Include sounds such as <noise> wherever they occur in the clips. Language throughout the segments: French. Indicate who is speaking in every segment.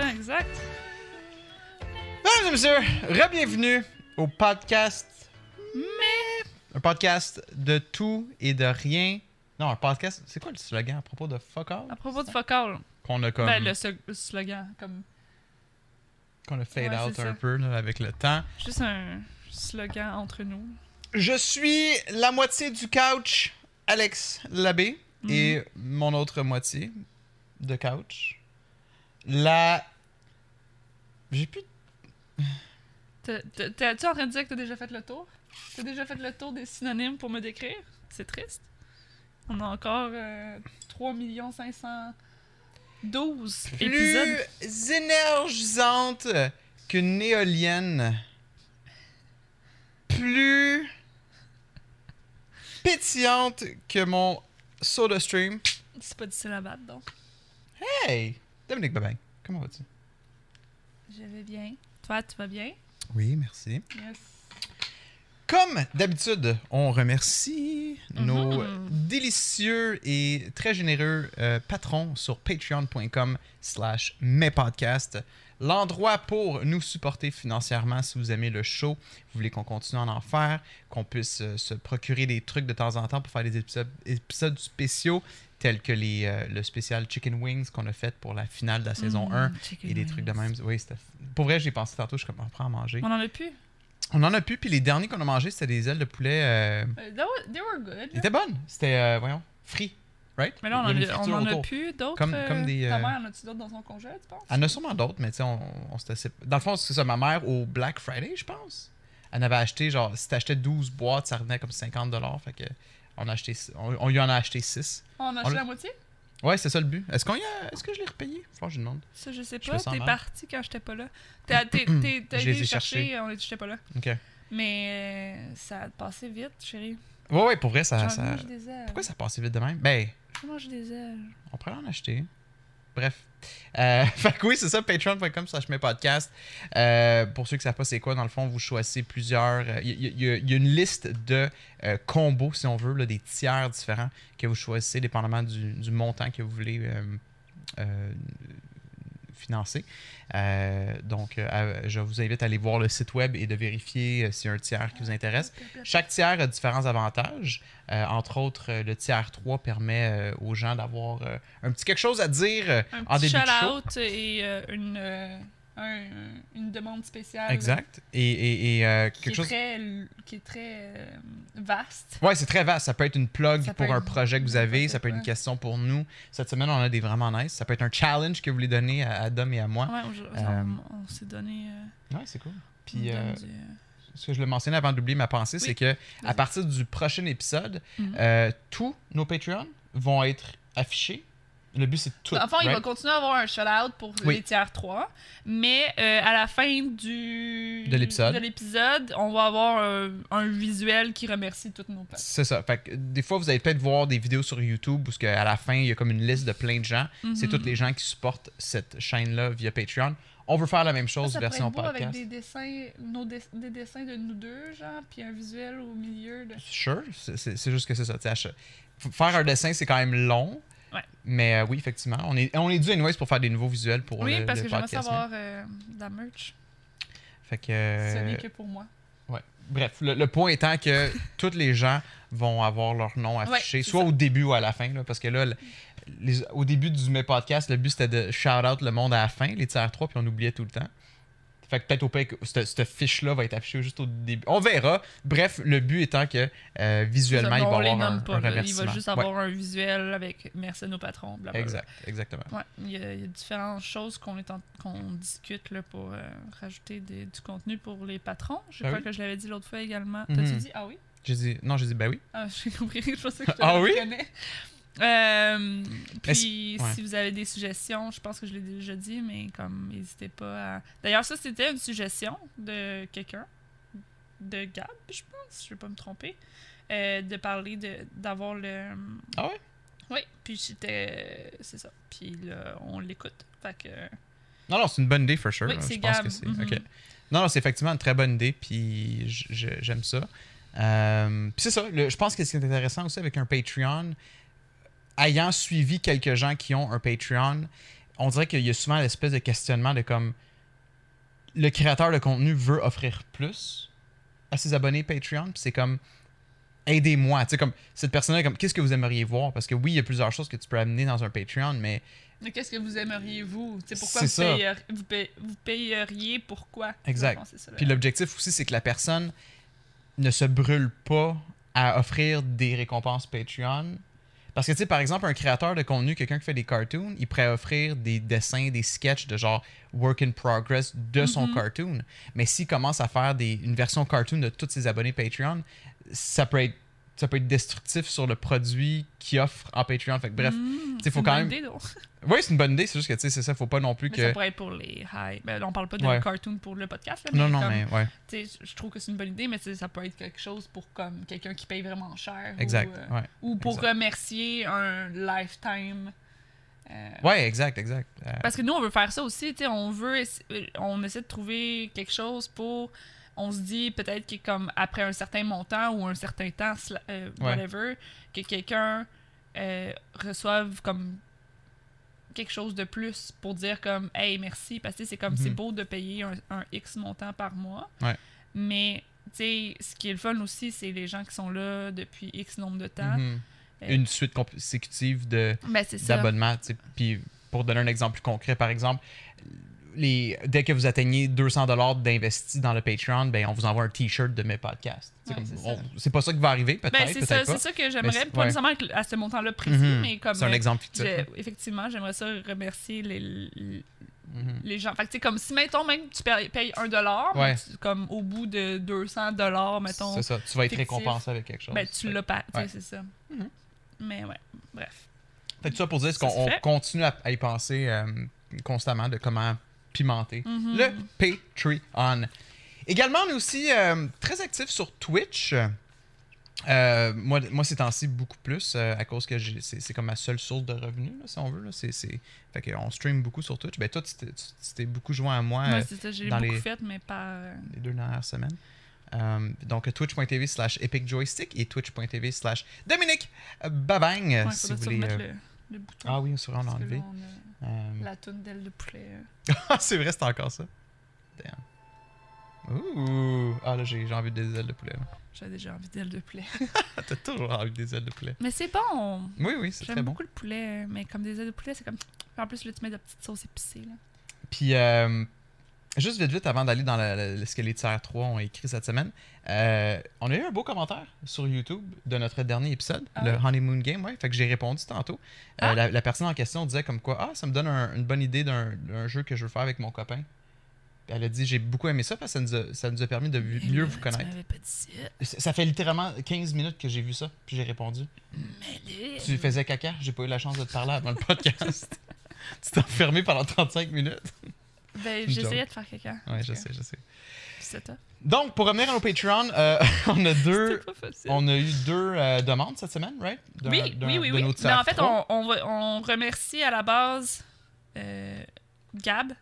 Speaker 1: ça, exact.
Speaker 2: Mesdames et messieurs, re-bienvenue au podcast.
Speaker 1: Mais.
Speaker 2: Un podcast de tout et de rien. Non, un podcast. C'est quoi le slogan à propos de fuck all?
Speaker 1: À propos de fuck all,
Speaker 2: Qu'on a comme.
Speaker 1: ben, le so- slogan, comme.
Speaker 2: Qu'on a fade
Speaker 1: Ouais,
Speaker 2: out un
Speaker 1: ça.
Speaker 2: peu là, avec le temps.
Speaker 1: Juste un slogan entre nous.
Speaker 2: Je suis la moitié du couch, Alex Labbé, et mon autre moitié de couch. La. J'ai plus.
Speaker 1: T'es-tu en train de dire que t'as déjà fait le tour? T'as déjà fait le tour des synonymes pour me décrire? C'est triste. On a encore euh, 3 512 épisodes.
Speaker 2: Plus énergisante qu'une éolienne. Plus pétillante que mon soda stream.
Speaker 1: C'est pas à battre, donc.
Speaker 2: Hey! Dominique Babin, comment vas-tu?
Speaker 1: Je vais bien. Toi, tu vas bien?
Speaker 2: Oui, merci.
Speaker 1: Yes.
Speaker 2: Comme d'habitude, on remercie nos
Speaker 1: Mhm.
Speaker 2: délicieux et très généreux euh, patrons sur patreon.com slash mespodcasts. L'endroit pour nous supporter financièrement si vous aimez le show, vous voulez qu'on continue à en faire, qu'on puisse euh, se procurer des trucs de temps en temps pour faire des épisodes, épisodes spéciaux tels que les, euh, le spécial Chicken Wings qu'on a fait pour la finale de la saison
Speaker 1: Mm,
Speaker 2: 1
Speaker 1: chicken
Speaker 2: et des trucs de même. Oui, c'était... Pour vrai, j'ai pensé tantôt, je suis comme, on prend à manger.
Speaker 1: On en a plus?
Speaker 2: On en a plus, puis les derniers qu'on a mangés, c'était des ailes de poulet. euh,
Speaker 1: Euh, they were- they were good.
Speaker 2: Ils étaient bonnes. C'était, euh, voyons, free, right?
Speaker 1: Mais là, on, en a- plus d'autres.
Speaker 2: Comme- comme des,
Speaker 1: Ta mère, en a-tu d'autres dans son congé, tu penses?
Speaker 2: Elle en a sûrement d'autres, mais tu sais, on, on s'était Dans le fond, c'est ça, ma mère, au Black Friday, je pense, elle avait acheté, genre, si t'achetais 12 boîtes, ça revenait comme 50$, fait que on, a acheté, on, on lui en a acheté 6.
Speaker 1: On a acheté
Speaker 2: l'a-
Speaker 1: moitié?
Speaker 2: Ouais, c'est ça le but. Est-ce qu'on y a... Est-ce que je l'ai repayé? Je demande.
Speaker 1: Ça, je sais pas. T'es parti quand j'étais pas là. T'as été
Speaker 2: ai
Speaker 1: chercher,
Speaker 2: cherchés.
Speaker 1: on j'étais pas là.
Speaker 2: Ok.
Speaker 1: Mais euh, ça a passé vite, chérie.
Speaker 2: Ouais, ouais, pour vrai, ça... Ça...
Speaker 1: des.
Speaker 2: Pourquoi ça passait vite de même? Ben,
Speaker 1: Je veux manger des ailes.
Speaker 2: On pourrait en acheter. Bref. Euh, <laughs> fait que oui, c'est ça, patreon.com slash mes podcasts. Euh, pour ceux qui ne savent pas c'est quoi, dans le fond, vous choisissez plusieurs... euh, Il y, il y a- une liste de euh, combos, si on veut, là, des tiers différents que vous choisissez dépendamment du, montant que vous voulez euh, euh, financer. Euh, donc, euh, je vous invite à aller voir le site web et de vérifier euh, s'il y a un tiers qui vous intéresse. Chaque tiers a différents avantages. Euh, entre autres, le tiers 3 permet aux gens d'avoir un petit quelque chose à dire
Speaker 1: Un
Speaker 2: en
Speaker 1: petit
Speaker 2: début de show.
Speaker 1: shout-out et une, un- une demande spéciale.
Speaker 2: Exact. Et, et- et, euh,
Speaker 1: Qui
Speaker 2: quelque
Speaker 1: est,
Speaker 2: chose.
Speaker 1: très, qui est très euh, vaste.
Speaker 2: Ouais, c'est très vaste. Ça peut être une plug
Speaker 1: Ça
Speaker 2: pour un
Speaker 1: être
Speaker 2: projet que vous avez. Ça peut être une question pour nous. Cette semaine, on a des vraiment nice. Ça peut être un challenge que vous voulez donner à Adam et à moi.
Speaker 1: Aujourd'hui,
Speaker 2: Euh,
Speaker 1: on, on s'est donné. euh,
Speaker 2: Ouais, c'est cool. Puis,
Speaker 1: du-
Speaker 2: ce que je le mentionnais avant d'oublier ma pensée,
Speaker 1: Oui.
Speaker 2: c'est que à partir du prochain épisode,
Speaker 1: Mhm.
Speaker 2: euh, tous nos Patreons vont être affichés. Le but, c'est tout.
Speaker 1: Enfin, il va
Speaker 2: right?
Speaker 1: continuer à avoir un shout-out pour
Speaker 2: Oui.
Speaker 1: les tiers 3. Mais euh, à la fin du...
Speaker 2: De l'épisode.
Speaker 1: de on va avoir un, un visuel qui remercie toutes nos pages.
Speaker 2: C'est ça. Fait que des fois, vous allez peut-être voir des vidéos sur YouTube où à la fin, il y a comme une liste de plein de gens. C'est
Speaker 1: Mhm.
Speaker 2: tous les gens qui supportent cette chaîne-là via Patreon. On veut faire la même chose,
Speaker 1: ça
Speaker 2: version
Speaker 1: pourrait être beau
Speaker 2: podcast.
Speaker 1: avec des dessins, nos dess- des dessins de nous deux, genre, puis un visuel au milieu. De...
Speaker 2: Sure, c'est- juste que c'est ça. Faire un dessin, c'est quand même long.
Speaker 1: Ouais.
Speaker 2: Mais euh, oui, effectivement. On est, on est dû anyways pour faire des nouveaux visuels pour
Speaker 1: Oui,
Speaker 2: le,
Speaker 1: parce
Speaker 2: le
Speaker 1: que j'aimerais
Speaker 2: podcast.
Speaker 1: savoir euh, de la merch.
Speaker 2: Fait que,
Speaker 1: Ce
Speaker 2: euh,
Speaker 1: n'est que pour moi.
Speaker 2: ouais. Bref, le, le point étant que <laughs> tous les gens vont avoir leur nom affiché, soit
Speaker 1: ça.
Speaker 2: au début ou à la fin. là, parce que là, le- les- au début du mes podcast, le but c'était de shout out le monde à la fin, les tiers 3, puis on oubliait tout le temps. Fait que peut-être au pire que cette, fiche-là va être affichée juste au début. On verra. Bref, le but étant que euh, visuellement,
Speaker 1: Ça,
Speaker 2: il va avoir un,
Speaker 1: pas,
Speaker 2: un
Speaker 1: là. Il
Speaker 2: remerciement.
Speaker 1: va juste
Speaker 2: Ouais,
Speaker 1: avoir un visuel avec merci à nos patrons, blablabla.
Speaker 2: exact, exactement.
Speaker 1: Ouais, il y, a, il y a différentes choses qu'on est en- qu'on discute là, pour euh, rajouter des- du contenu pour les patrons. Je
Speaker 2: Ah
Speaker 1: crois
Speaker 2: oui?
Speaker 1: que je l'avais dit l'autre fois également.
Speaker 2: Mhm.
Speaker 1: T'as-tu dit ah oui?
Speaker 2: J'ai dit, non, j'ai dit, ben oui.
Speaker 1: Ah, <laughs> j'ai compris. Je pensais que je
Speaker 2: Ah oui?
Speaker 1: Euh, puis
Speaker 2: ouais.
Speaker 1: si vous avez des suggestions, je pense que je l'ai déjà dit, mais comme n'hésitez pas à. D'ailleurs, ça c'était une suggestion de quelqu'un, de Gab, je pense, je vais pas me tromper, euh, de parler de d'avoir le.
Speaker 2: Ah ouais?
Speaker 1: Oui, puis c'était. C'est ça. Puis là, on l'écoute. Fait que.
Speaker 2: Non, non, c'est une bonne idée, for sure.
Speaker 1: Oui,
Speaker 2: Je
Speaker 1: c'est
Speaker 2: pense
Speaker 1: Gab.
Speaker 2: que c'est.
Speaker 1: Mhm.
Speaker 2: ok. Non, non, c'est effectivement une très bonne idée, puis j'aime ça. Euh, puis c'est ça, le- je pense que ce qui est intéressant aussi avec un Patreon, ayant suivi quelques gens qui ont un Patreon, on dirait qu'il y a souvent l'espèce de questionnement de comme le créateur de contenu veut offrir plus à ses abonnés Patreon, puis c'est comme aidez-moi, tu sais comme cette personne-là comme qu'est-ce que vous aimeriez voir? Parce que oui, il y a plusieurs choses que tu peux amener dans un Patreon, mais
Speaker 1: Mais qu'est-ce que vous aimeriez, vous? C'est pourquoi vous, vous, paye- vous payeriez pourquoi?
Speaker 2: Exact.
Speaker 1: Ça,
Speaker 2: Puis l'objectif aussi, c'est que la personne ne se brûle pas à offrir des récompenses Patreon. Parce que, tu sais, par exemple, un créateur de contenu, quelqu'un qui fait des cartoons, il pourrait offrir des dessins, des sketchs de genre work in progress de son
Speaker 1: Mhm.
Speaker 2: cartoon. Mais s'il commence à faire des, une version cartoon de tous ses abonnés Patreon, ça peut être, ça peut être destructif sur le produit qu'il offre en Patreon. Fait que, bref,
Speaker 1: Mmh,
Speaker 2: faut
Speaker 1: c'est une
Speaker 2: quand
Speaker 1: bonne
Speaker 2: même- <laughs> oui, c'est une bonne idée. C'est juste que, tu sais, c'est ça, faut pas non plus
Speaker 1: Mais
Speaker 2: que.
Speaker 1: ça pourrait être pour les high. Ben, on parle pas de
Speaker 2: Ouais.
Speaker 1: cartoon pour le podcast, là,
Speaker 2: Non,
Speaker 1: mais
Speaker 2: non,
Speaker 1: comme,
Speaker 2: mais ouais.
Speaker 1: tu sais, je trouve que c'est une bonne idée, mais ça peut être quelque chose pour comme quelqu'un qui paye vraiment cher.
Speaker 2: Exact.
Speaker 1: Ou, euh,
Speaker 2: Ouais.
Speaker 1: ou pour
Speaker 2: exact.
Speaker 1: remercier un lifetime. euh,
Speaker 2: ouais, exact, exact. Euh,
Speaker 1: Parce que nous, on veut faire ça aussi, tu sais, on veut, on essaie de trouver quelque chose pour, on se dit peut-être que comme après un certain montant ou un certain temps, euh,
Speaker 2: Ouais.
Speaker 1: whatever, que quelqu'un euh, reçoive comme quelque chose de plus pour dire comme, hey, merci, parce que c'est comme, c'est
Speaker 2: Mhm.
Speaker 1: beau de payer un, un X montant par mois,
Speaker 2: Ouais.
Speaker 1: mais tu sais, ce qui est le fun aussi, c'est les gens qui sont là depuis X nombre de temps.
Speaker 2: mhm.
Speaker 1: Euh,
Speaker 2: Une suite consécutive de
Speaker 1: Ben,
Speaker 2: d'abonnements. Puis pour donner un exemple plus concret, par exemple, les, dès que vous atteignez 200 dollars d'investi dans le Patreon, ben on vous envoie un T-shirt de mes podcasts. C'est
Speaker 1: Ouais, c'est
Speaker 2: pas ça qui va arriver, peut-être,
Speaker 1: Ben, c'est ça,
Speaker 2: peut-être
Speaker 1: c'est ça que j'aimerais, pas
Speaker 2: ouais.
Speaker 1: nécessairement à ce montant-là précis,
Speaker 2: Mhm.
Speaker 1: mais comme
Speaker 2: C'est un
Speaker 1: euh,
Speaker 2: exemple fictif.
Speaker 1: effectivement, j'aimerais ça remercier les, les,
Speaker 2: Mhm.
Speaker 1: les gens. Fait que comme si, mettons, même tu payes, payes un dollar, mais
Speaker 2: Ouais.
Speaker 1: comme au bout de 200 dollars, mettons,
Speaker 2: C'est ça, tu vas être
Speaker 1: fictif.
Speaker 2: récompensé avec quelque chose.
Speaker 1: ben, tu l'as pas. c'est ça.
Speaker 2: Mhm.
Speaker 1: Mais ouais, bref.
Speaker 2: Fait que ça pour dire qu'on continue à, à y penser euh, constamment de comment
Speaker 1: Mhm.
Speaker 2: le Patreon. Également, on est aussi euh, très actifs sur Twitch. Euh, moi, moi, ces temps-ci, beaucoup plus, euh, à cause que c'est comme ma seule source de revenus, là, si on veut. Là. C'est, c'est... Fait qu'on stream beaucoup sur Twitch. Ben, toi, tu t'es, beaucoup joint à moi
Speaker 1: c'est ça, j'ai beaucoup
Speaker 2: les-
Speaker 1: fait, mais pas.
Speaker 2: les deux dernières semaines. Donc, twitch.tv slash Epic Joystick et twitch.tv slash Dominique Babang,
Speaker 1: ouais,
Speaker 2: si vous voulez.
Speaker 1: remettre le, le bouton.
Speaker 2: Ah oui, on l'a
Speaker 1: Parce que
Speaker 2: Euh,
Speaker 1: la toune d'aile de poulet. euh. <laughs>
Speaker 2: Ah, c'est vrai, c'est encore ça. Damn. Ouh. Ah là, j'ai envie des ailes de poulet.
Speaker 1: J'ai déjà envie d'aile de poulet. <laughs>
Speaker 2: T'as toujours envie des ailes de poulet.
Speaker 1: mais c'est bon!
Speaker 2: Oui, oui, c'est très
Speaker 1: J'aime
Speaker 2: bon.
Speaker 1: beaucoup le poulet, mais comme des ailes de poulet, c'est comme. En plus, là, tu mets de la petite sauce épicée. Là.
Speaker 2: Puis, euh, juste vite, vite, avant d'aller dans ce que les tiers 3 ont écrit cette semaine, euh, on a eu un beau commentaire sur YouTube de notre dernier épisode,
Speaker 1: Ah
Speaker 2: le? Honeymoon Game, ouais. Fait que j'ai répondu tantôt. Euh,
Speaker 1: Ah.
Speaker 2: la, la personne en question disait comme quoi, ah, ça me donne un- une bonne idée d'un jeu que je veux faire avec mon copain. Puis elle a dit, j'ai beaucoup aimé ça parce que ça nous a, ça nous a permis de
Speaker 1: Mais
Speaker 2: mieux vous connaître.
Speaker 1: Pas dit ça.
Speaker 2: Fait littéralement 15 minutes que j'ai vu ça, puis j'ai répondu.
Speaker 1: Mais.
Speaker 2: Tu faisais caca, j'ai pas eu la chance de te parler avant le podcast. <laughs> tu t'es enfermé pendant 35 minutes.
Speaker 1: Ben, j'essayais de faire quelqu'un.
Speaker 2: Ouais, je sais, je sais.
Speaker 1: C'est.
Speaker 2: Donc, pour revenir à nos Patreon, euh, <laughs> on a <laughs> deux. On a eu deux euh, demandes cette semaine, right?
Speaker 1: Oui, oui, oui,
Speaker 2: de
Speaker 1: oui.
Speaker 2: nos
Speaker 1: Mais en fait, on, on, remercie à la base euh, Gab,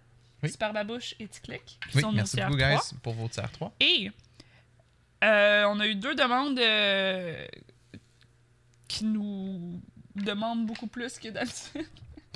Speaker 2: Oui.
Speaker 1: Super Babouche et Ticlic, qui
Speaker 2: Oui,
Speaker 1: sont nos
Speaker 2: merci
Speaker 1: tiers
Speaker 2: beaucoup, guys, pour vos tiers 3.
Speaker 1: Et euh, on a eu deux demandes qui nous demandent beaucoup plus que d'habitude.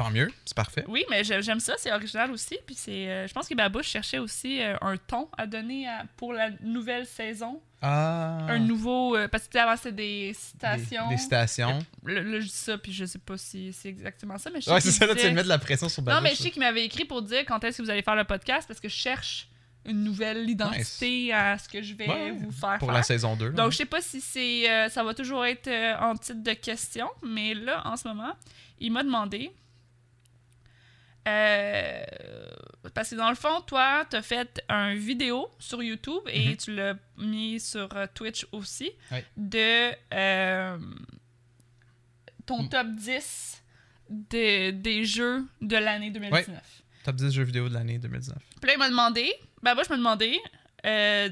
Speaker 2: Tant mieux, c'est parfait.
Speaker 1: Oui, mais j'ai- j'aime ça, c'est original aussi. Puis c'est, euh, je pense que Babouche cherchait aussi euh, un ton à donner à- pour la nouvelle saison.
Speaker 2: Ah.
Speaker 1: Un nouveau. euh, parce que avant, c'était des
Speaker 2: des,
Speaker 1: citations.
Speaker 2: des stations.
Speaker 1: Là, là, je dis ça, puis je sais pas si c'est exactement ça, mais je sais
Speaker 2: Ouais, c'est ça, là, tu viens de la pression sur
Speaker 1: Non,
Speaker 2: Babouche.
Speaker 1: mais je sais qu'il m'avait écrit pour dire quand est-ce que vous allez faire le podcast parce que je cherche une nouvelle identité à ce que je vais
Speaker 2: Ouais,
Speaker 1: vous faire
Speaker 2: Pour
Speaker 1: faire.
Speaker 2: la saison 2. là.
Speaker 1: Donc, je sais pas si c'est euh, ça va toujours être euh, en titre de question, mais là, en ce moment, il m'a demandé. Euh, parce que dans le fond, toi, tu as fait un vidéo sur YouTube et
Speaker 2: Mhm.
Speaker 1: tu l'as mis sur euh, Twitch aussi de euh, ton
Speaker 2: Mm.
Speaker 1: top 10 de- des jeux de l'année 2019.
Speaker 2: Top 10 jeux vidéo de l'année 2019.
Speaker 1: Puis là, il m'a demandé. Ben, moi, je me demandais. euh,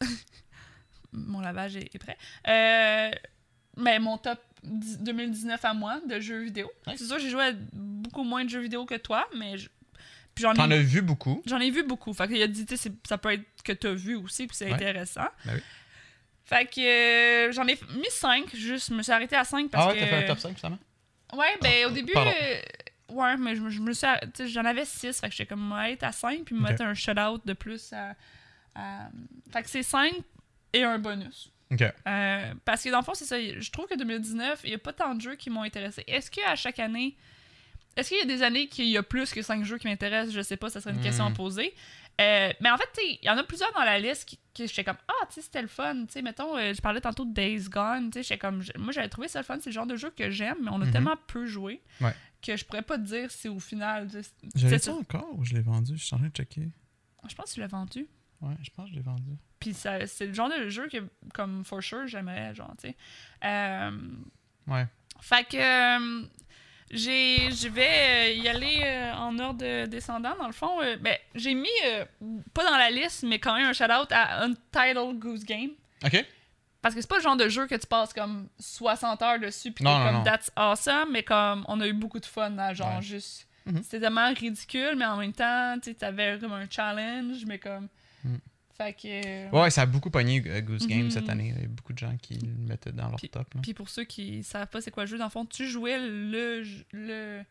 Speaker 1: <laughs> mon lavage est, est prêt. Mais mon top 10 2019 à moi de jeux vidéo.
Speaker 2: Ouais.
Speaker 1: C'est sûr, j'ai joué à beaucoup moins de jeux vidéo que toi, mais. je- j'en
Speaker 2: T'en
Speaker 1: ai,
Speaker 2: as vu beaucoup.
Speaker 1: j'en ai vu beaucoup. Fait qu'il a dit, tu sais, c'est- ça peut être que t'as vu aussi, puis c'est
Speaker 2: Ouais.
Speaker 1: intéressant.
Speaker 2: Ben oui.
Speaker 1: Fait que euh, j'en ai mis 5, juste, je me suis arrêtée à 5 parce
Speaker 2: Ah ouais,
Speaker 1: que.
Speaker 2: t'as fait un top 5 finalement?
Speaker 1: Ouais, ben
Speaker 2: Ah,
Speaker 1: au début. euh, Ouais, mais je, me- je me suis. sais, J'en avais 6, fait que j'étais comme, ouais, être à 5, puis me
Speaker 2: Ok.
Speaker 1: mettre un shutout de plus à. à- Fait que c'est 5 et un bonus. Euh, parce que dans le fond, c'est ça. Je trouve que 2019, il n'y a pas tant de jeux qui m'ont intéressé. Est-ce qu'à chaque année. Est-ce qu'il y a des années qu'il y a plus que 5 jeux qui m'intéressent? Je sais pas, ça serait une question à
Speaker 2: Hmm.
Speaker 1: poser. Euh, mais en fait, il y en a plusieurs dans la liste qui, que j'étais comme Ah, tu sais, c'était le fun. Sais, mettons, euh, je parlais tantôt de Days Gone. J'étais comme. Moi, j'avais trouvé ça le fun. C'est le genre de jeu que j'aime, mais on a
Speaker 2: Mhm.
Speaker 1: tellement peu joué
Speaker 2: Ouais.
Speaker 1: que je pourrais pas te dire si au final. c'est ça.
Speaker 2: encore ou je l'ai vendu? Je suis en train de checker.
Speaker 1: Je pense que tu l'as vendu.
Speaker 2: Ouais, je pense que je l'ai vendu.
Speaker 1: Puis ça- c'est le genre de jeu que, comme for sure, j'aimerais, genre, tu sais. Euh,
Speaker 2: Ouais.
Speaker 1: Fait que euh, j'ai je vais euh, y aller euh, en ordre descendant dans le fond. Ben, j'ai mis pas dans la liste mais quand même un shout out à Untitled Goose Game
Speaker 2: Ok.
Speaker 1: parce que c'est pas le genre de jeu que tu passes comme 60 heures dessus puis
Speaker 2: Non,
Speaker 1: comme
Speaker 2: non.
Speaker 1: that's awesome mais comme on a eu beaucoup de fun à genre
Speaker 2: Ouais.
Speaker 1: juste
Speaker 2: Mhm.
Speaker 1: c'était tellement ridicule mais en même temps tu sais, t'avais comme un challenge mais comme
Speaker 2: Mm.
Speaker 1: fait que
Speaker 2: Ouais, ça a beaucoup pogné euh, Goose Game cette année. Il y a beaucoup de gens qui le mettaient dans leur top.
Speaker 1: Puis pour ceux qui savent pas c'est quoi le jeu, dans le fond, tu jouais le, le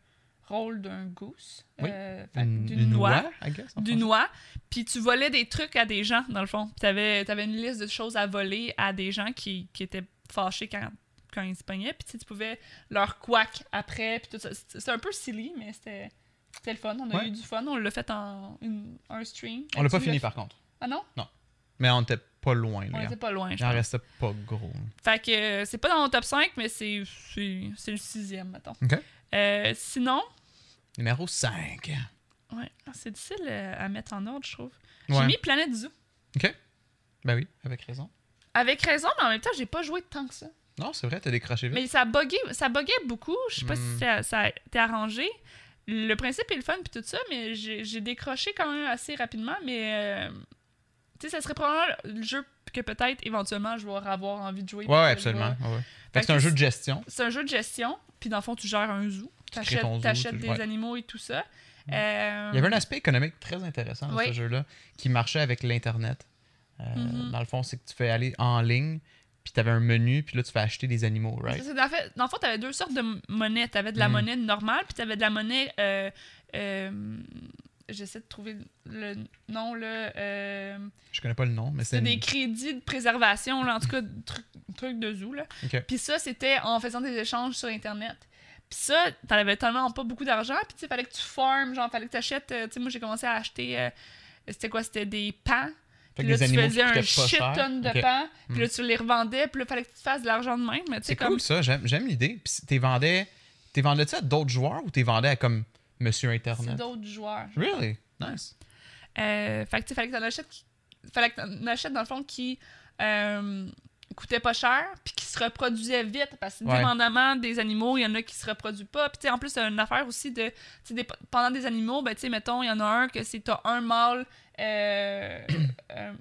Speaker 1: rôle d'un goose,
Speaker 2: Oui.
Speaker 1: euh, d'une
Speaker 2: une
Speaker 1: noix, d'une noix, puis tu volais des trucs à des gens, dans le fond. Puis t'avais avais une liste de choses à voler à des gens qui, qui étaient fâchés quand, quand ils se pognaient, puis tu tu pouvais leur quack après, puis tout ça. C'était c'était un peu silly, mais c'était c'était le fun. On a
Speaker 2: Ouais.
Speaker 1: eu du fun. On l'a fait en une- un stream.
Speaker 2: On l'a pas
Speaker 1: Tu
Speaker 2: fini par contre.
Speaker 1: Ah non?
Speaker 2: Mais on était pas loin.
Speaker 1: On
Speaker 2: Là.
Speaker 1: était pas loin, je
Speaker 2: Il en
Speaker 1: pense.
Speaker 2: restait pas gros.
Speaker 1: Fait que euh, c'est pas dans mon top 5, mais c'est le sixième, mettons.
Speaker 2: Ok.
Speaker 1: Euh, sinon,
Speaker 2: Numéro 5.
Speaker 1: ouais, c'est difficile euh, à mettre en ordre, je trouve. J'ai
Speaker 2: Ouais.
Speaker 1: mis Planète Zoo.
Speaker 2: Ok. Ben oui, avec raison.
Speaker 1: Avec raison, mais en même temps, j'ai pas joué tant que ça.
Speaker 2: Non, c'est vrai, t'as décroché vite.
Speaker 1: Mais ça buguait, ça buguait beaucoup. Je sais pas
Speaker 2: Hmm.
Speaker 1: si ça, ça a été arrangé. Le principe est le fun puis tout ça, mais j'ai j'ai décroché quand même assez rapidement. Mais euh, tu sais, ça serait probablement le jeu que peut-être éventuellement je vais avoir envie de jouer.
Speaker 2: Ouais, absolument. ouais.
Speaker 1: Fait
Speaker 2: que c'est un jeu de gestion.
Speaker 1: C'est un jeu de gestion, puis dans le fond, tu gères un zoo. T'achètes
Speaker 2: zoo,
Speaker 1: t'achètes des
Speaker 2: ouais.
Speaker 1: animaux et tout ça.
Speaker 2: Mm.
Speaker 1: Euh,
Speaker 2: Il y avait un aspect économique très intéressant dans ce jeu-là qui marchait avec l'Internet. Euh,
Speaker 1: Mhm.
Speaker 2: Dans le fond, c'est que tu fais aller en ligne, puis tu avais un menu, puis là, tu fais acheter des animaux, right?
Speaker 1: C'est Dans, le fait, dans le fond, tu avais deux sortes de m- monnaie. Tu avais de la
Speaker 2: Mm.
Speaker 1: monnaie normale, puis tu avais de la monnaie. euh, J'essaie de trouver le nom, là. euh,
Speaker 2: Je connais pas le nom, mais c'est.
Speaker 1: c'est des
Speaker 2: une-
Speaker 1: crédits de préservation, là, en tout cas, truc, truc de zoo. Là. Puis ça, c'était en faisant des échanges sur Internet. Puis ça, t'en avais tellement pas beaucoup d'argent, puis tu sais, fallait que tu farmes, genre, fallait que tu achètes. tu sais, moi, j'ai commencé à acheter. euh, c'était quoi C'était des pans. Puis là, tu faisais un shit tonne de
Speaker 2: Ok.
Speaker 1: pans, puis là, tu les revendais, puis là, fallait que tu te fasses de l'argent de même.
Speaker 2: C'est
Speaker 1: comme.
Speaker 2: cool ça, j'aime j'aime l'idée. Puis t'es vendais. T'es vendais ça à d'autres joueurs ou t'es vendais à comme Monsieur
Speaker 1: C'est
Speaker 2: Internet?
Speaker 1: d'autres joueurs.
Speaker 2: Really? Nice.
Speaker 1: Euh, fait que, fallait que t'en achètes, fallait que t'en achètes dans le fond qui euh, coûtait pas cher, puis qui se reproduisait vite, parce que
Speaker 2: Ouais.
Speaker 1: dépendamment des animaux, il y en a qui se reproduisent pas. Puis tu sais, en plus, c'est une affaire aussi de, dép- pendant des animaux, ben tu sais, mettons, il y en a un que c'est t'as un mâle, euh, <coughs> euh,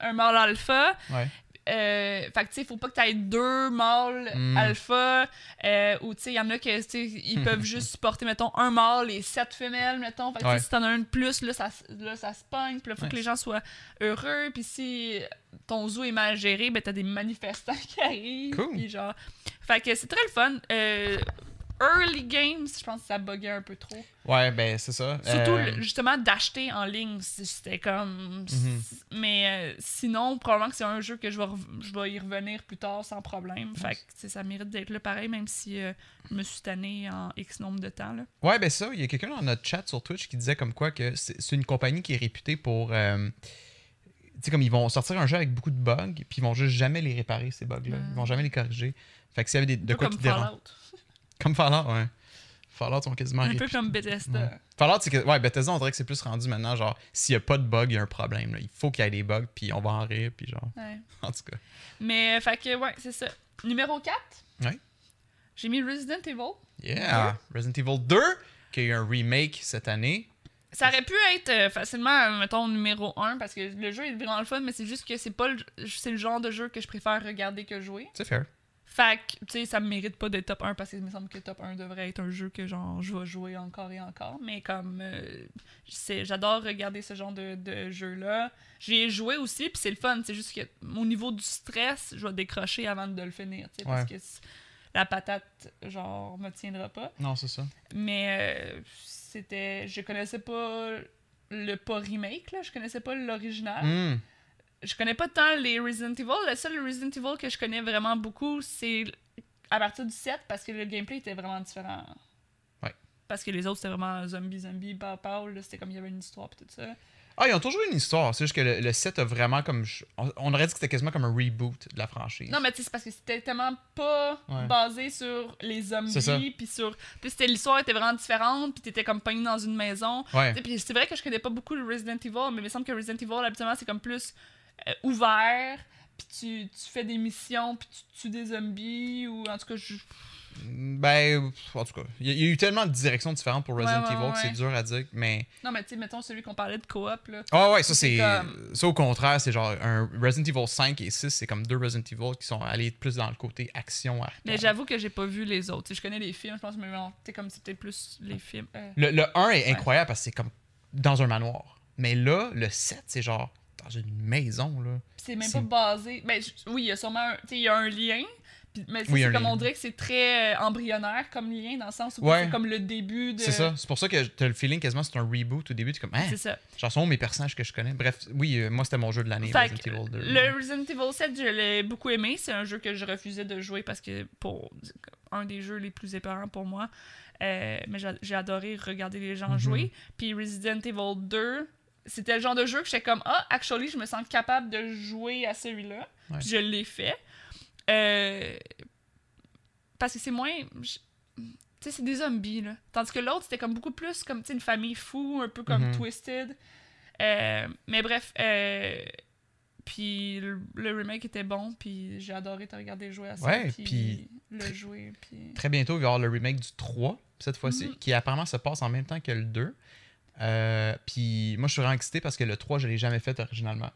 Speaker 1: un mâle alpha.
Speaker 2: Ouais.
Speaker 1: Euh, fait que tu sais, faut pas que tu aies deux mâles
Speaker 2: Mm.
Speaker 1: alpha, euh, ou tu sais, il y en a que ils peuvent <laughs> juste supporter, mettons, un mâle et sept femelles, mettons. Fait que
Speaker 2: Ouais.
Speaker 1: si t'en as un de plus, là, ça, là, ça se pogne, puis là, faut que les gens soient heureux, puis si ton zoo est mal géré, ben t'as des manifestants <laughs> qui arrivent,
Speaker 2: Cool.
Speaker 1: puis genre... Fait que c'est très le fun. Euh, early games, je pense que ça buguait un peu trop.
Speaker 2: Ouais, ben c'est ça.
Speaker 1: Surtout,
Speaker 2: Euh,
Speaker 1: le- justement, d'acheter en ligne, c'était comme...
Speaker 2: Mhm.
Speaker 1: Mais euh, sinon, probablement que c'est un jeu que je vais, je vais y revenir plus tard sans problème. Fait que ça mérite d'être là pareil, même si euh, je me suis tanné en X nombre de temps. Là.
Speaker 2: Ouais, ben ça, il y a quelqu'un dans notre chat sur Twitch qui disait comme quoi que c'est une compagnie qui est réputée pour. tu sais, comme ils vont sortir un jeu avec beaucoup de bugs, puis ils vont juste jamais les réparer, ces bugs-là. Ils vont
Speaker 1: Mm.
Speaker 2: jamais les corriger. Fait que s'il y avait des, de quoi qui dérange. Comme Fallout, ouais. Fallout sont quasiment
Speaker 1: Un peu comme Bethesda.
Speaker 2: Ouais. Fallout, c'est que. Ouais, Bethesda, on dirait que c'est plus rendu maintenant, genre, s'il y a pas de bug, il y a un problème. là. Il faut qu'il y ait des bugs, puis on va en rire, puis genre.
Speaker 1: Ouais. <laughs>
Speaker 2: En tout cas.
Speaker 1: Mais, euh, fait que, ouais, c'est ça. Numéro 4.
Speaker 2: Ouais.
Speaker 1: J'ai mis Resident Evil.
Speaker 2: Yeah! Resident Evil 2, qui a eu un remake cette année.
Speaker 1: Ça aurait pu être euh, facilement, euh, mettons, numéro 1 parce que le jeu est vraiment le fun, mais c'est juste que c'est pas le, c'est le genre de jeu que je préfère regarder que jouer.
Speaker 2: C'est fair.
Speaker 1: Fait que, tu sais, ça me mérite pas d'être top 1 parce qu'il me semble que top 1 devrait être un jeu que genre je vais jouer encore et encore. Mais comme euh, j'adore regarder ce genre de, de jeu-là. J'y ai joué aussi, puis c'est le fun. C'est juste que au niveau du stress, je vais décrocher avant de le finir. tu sais, Parce
Speaker 2: Ouais.
Speaker 1: que la patate, genre, me tiendra pas.
Speaker 2: Non, c'est ça.
Speaker 1: Mais euh, c'était. Je connaissais pas le pas remake, là. Je connaissais pas l'original.
Speaker 2: Hmm.
Speaker 1: Je connais pas tant les Resident Evil. Le seul Resident Evil que je connais vraiment beaucoup, c'est à partir du 7 parce que le gameplay était vraiment différent.
Speaker 2: Ouais.
Speaker 1: Parce que les autres, c'était vraiment zombie, zombie, pow, pow. là, C'était comme il y avait une histoire pis tout ça.
Speaker 2: Ah, ils ont toujours une histoire. C'est juste que le, le 7 a vraiment comme. On, on aurait dit que c'était quasiment comme un reboot de la franchise.
Speaker 1: Non, mais tu sais, c'est parce que c'était tellement pas
Speaker 2: Ouais.
Speaker 1: basé sur les zombies, puis sur. Puis c'était l'histoire était vraiment différente, puis t'étais comme pogné dans une maison.
Speaker 2: Ouais.
Speaker 1: Puis c'est vrai que je connais pas beaucoup le Resident Evil, mais il me semble que Resident Evil, habituellement, c'est comme plus euh, ouvert, puis tu, tu fais des missions, puis tu tues des zombies, ou en tout cas, je.
Speaker 2: Ben, en tout cas, il y, a- il y a eu tellement de directions différentes pour Resident
Speaker 1: Ouais, ouais,
Speaker 2: Evil que c'est dur à dire. Mais.
Speaker 1: Non, mais tu sais, mettons celui qu'on parlait de coop, là.
Speaker 2: Ah ouais, ça
Speaker 1: C'est
Speaker 2: c'est.
Speaker 1: comme-
Speaker 2: Ça au contraire, c'est genre un Resident Evil 5 et 6, c'est comme deux Resident Evil qui sont allés plus dans le côté action. arcade.
Speaker 1: Mais j'avoue que j'ai pas vu les autres. Tu sais, je connais les films, je pense, mais tu sais, comme c'était plus les films. euh,
Speaker 2: Le, le 1 est incroyable parce que c'est comme dans un manoir. Mais là, le 7, c'est genre dans une maison, là.
Speaker 1: C'est même pas basé. Ben, oui, il y a sûrement un, tu sais, il y a un lien. mais
Speaker 2: Oui,
Speaker 1: c'est comme
Speaker 2: lien.
Speaker 1: on dirait que c'est très euh, embryonnaire comme lien, dans le sens où
Speaker 2: Ouais.
Speaker 1: c'est comme le début de.
Speaker 2: C'est ça. C'est pour ça que t'as le feeling quasiment c'est un reboot au début. Tu es comme, hein,
Speaker 1: C'est ça.
Speaker 2: genre, sont mes personnages que je connais. Bref, oui, euh, moi, c'était mon jeu de l'année, Resident Evil 2.
Speaker 1: le Resident Evil 7, je l'ai beaucoup aimé. C'est un jeu que je refusais de jouer parce que pour un des jeux les plus épeurants pour moi. Euh, mais j'ai j'ai adoré regarder les gens
Speaker 2: Mhm.
Speaker 1: jouer. Puis Resident Evil 2, c'était le genre de jeu que j'étais comme Ah, actually, je me sens capable de jouer à celui-là.
Speaker 2: Ouais.
Speaker 1: Je l'ai fait. Euh, parce que c'est moins. je- Tu sais, c'est des zombies, là. Tandis que l'autre, c'était comme beaucoup plus comme, tu sais, une famille fou, un peu comme
Speaker 2: Mhm.
Speaker 1: Twisted. Euh, mais bref, euh, puis le, le remake était bon, puis j'ai adoré te regarder jouer à ça,
Speaker 2: Ouais,
Speaker 1: puis le jouer, puis...
Speaker 2: Très bientôt, il va y avoir le remake du 3, cette fois-ci,
Speaker 1: Mhm.
Speaker 2: qui apparemment se passe en même temps que le 2. Euh, puis moi, je suis vraiment excité parce que le 3, je l'ai jamais fait originalement.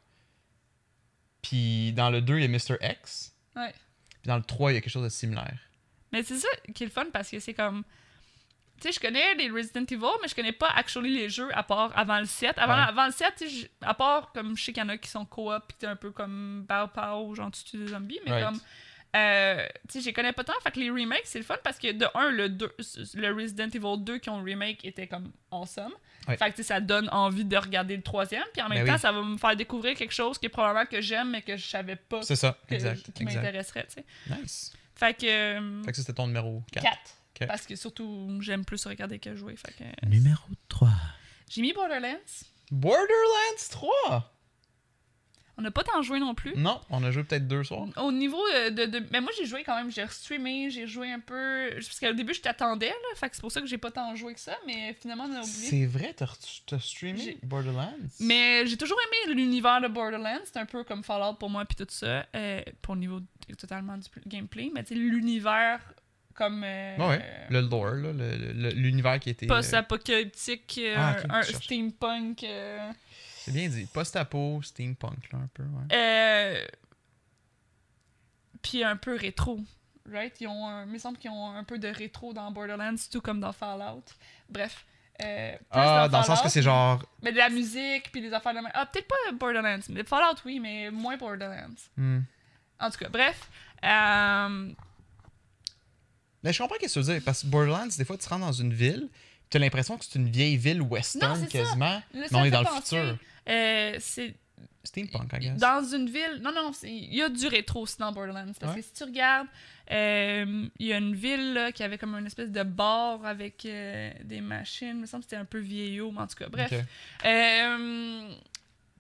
Speaker 2: Puis dans le 2, il y a Mr. X.
Speaker 1: Ouais.
Speaker 2: Puis dans le 3, il y a quelque chose de similaire.
Speaker 1: Mais c'est ça qui est le fun, parce que c'est comme... Tu sais, je connais les Resident Evil, mais je connais pas actually les jeux à part avant le 7. Avant,
Speaker 2: Ouais.
Speaker 1: avant le 7, tu sais, je- à part comme je sais qu'il y en a qui sont coop, pis t'es un peu comme Bow Pow, genre tu tues des zombies, mais
Speaker 2: Right.
Speaker 1: comme. Euh, tu sais, je les connais pas tant. Fait que les remakes, c'est le fun parce que de un, le, deux- le Resident Evil 2 qui ont le remake était comme awesome.
Speaker 2: Ouais.
Speaker 1: Fait que ça donne envie de regarder le troisième. Puis en même
Speaker 2: Ben
Speaker 1: temps,
Speaker 2: oui.
Speaker 1: ça va me faire découvrir quelque chose qui est probablement que j'aime, mais que je savais pas
Speaker 2: C'est ça,
Speaker 1: que-
Speaker 2: exact.
Speaker 1: qui
Speaker 2: exact.
Speaker 1: m'intéresserait, tu sais.
Speaker 2: Nice.
Speaker 1: Fait que. euh,
Speaker 2: Fait que c'était ton numéro 4.
Speaker 1: 4.
Speaker 2: Ok.
Speaker 1: Parce que surtout, j'aime plus regarder que jouer. Fait que.
Speaker 3: Numéro 3.
Speaker 1: J'ai mis Borderlands.
Speaker 2: Borderlands 3!
Speaker 1: On n'a pas tant joué non plus.
Speaker 2: Non, on a joué peut-être deux soirs.
Speaker 1: Au niveau euh, de, de- Mais moi, j'ai joué quand même. J'ai streamé, j'ai joué un peu. Parce qu'au début, je t'attendais, là. Fait que c'est pour ça que j'ai pas tant joué que ça. Mais finalement, on a oublié.
Speaker 2: C'est vrai, t'as streamé Borderlands?
Speaker 1: Mais j'ai toujours aimé l'univers de Borderlands. C'est un peu comme Fallout pour moi, puis tout ça. euh, pour le niveau totalement du gameplay. Mais tu sais, l'univers comme. euh,
Speaker 2: Ouais. Le lore, là, le- le- l'univers qui était.
Speaker 1: Post-apocalyptique,
Speaker 2: Ah,
Speaker 1: un, steampunk.
Speaker 2: C'est bien dit. Post-apo, steampunk, là, un peu, ouais.
Speaker 1: Euh, Puis un peu rétro. Right? Ils ont un... Il me semble qu'ils ont un peu de rétro dans Borderlands, tout comme dans Fallout. Bref. euh, plus
Speaker 2: Ah, dans le sens que c'est genre.
Speaker 1: Mais de la musique, puis des affaires de. Ah, peut-être pas Borderlands. Mais Fallout, oui, mais moins Borderlands.
Speaker 2: hmm.
Speaker 1: En tout cas, bref. Euh,
Speaker 2: Mais je comprends ce que tu veux dire. Parce que Borderlands, des fois, tu rentres dans une ville, t'as l'impression que c'est une vieille ville western
Speaker 1: Non, ça.
Speaker 2: quasiment.
Speaker 1: là,
Speaker 2: Mais
Speaker 1: ça
Speaker 2: on est dans le futur.
Speaker 1: Euh, c'est
Speaker 2: Steampunk, I guess.
Speaker 1: Dans une ville. Non, non, il y a du rétro aussi dans Borderlands. Parce
Speaker 2: Ouais.
Speaker 1: que si tu regardes, euh, il y a une ville là, qui avait comme une espèce de bar avec euh, des machines. Il me semble que c'était un peu vieillot, mais en tout cas, bref. Euh,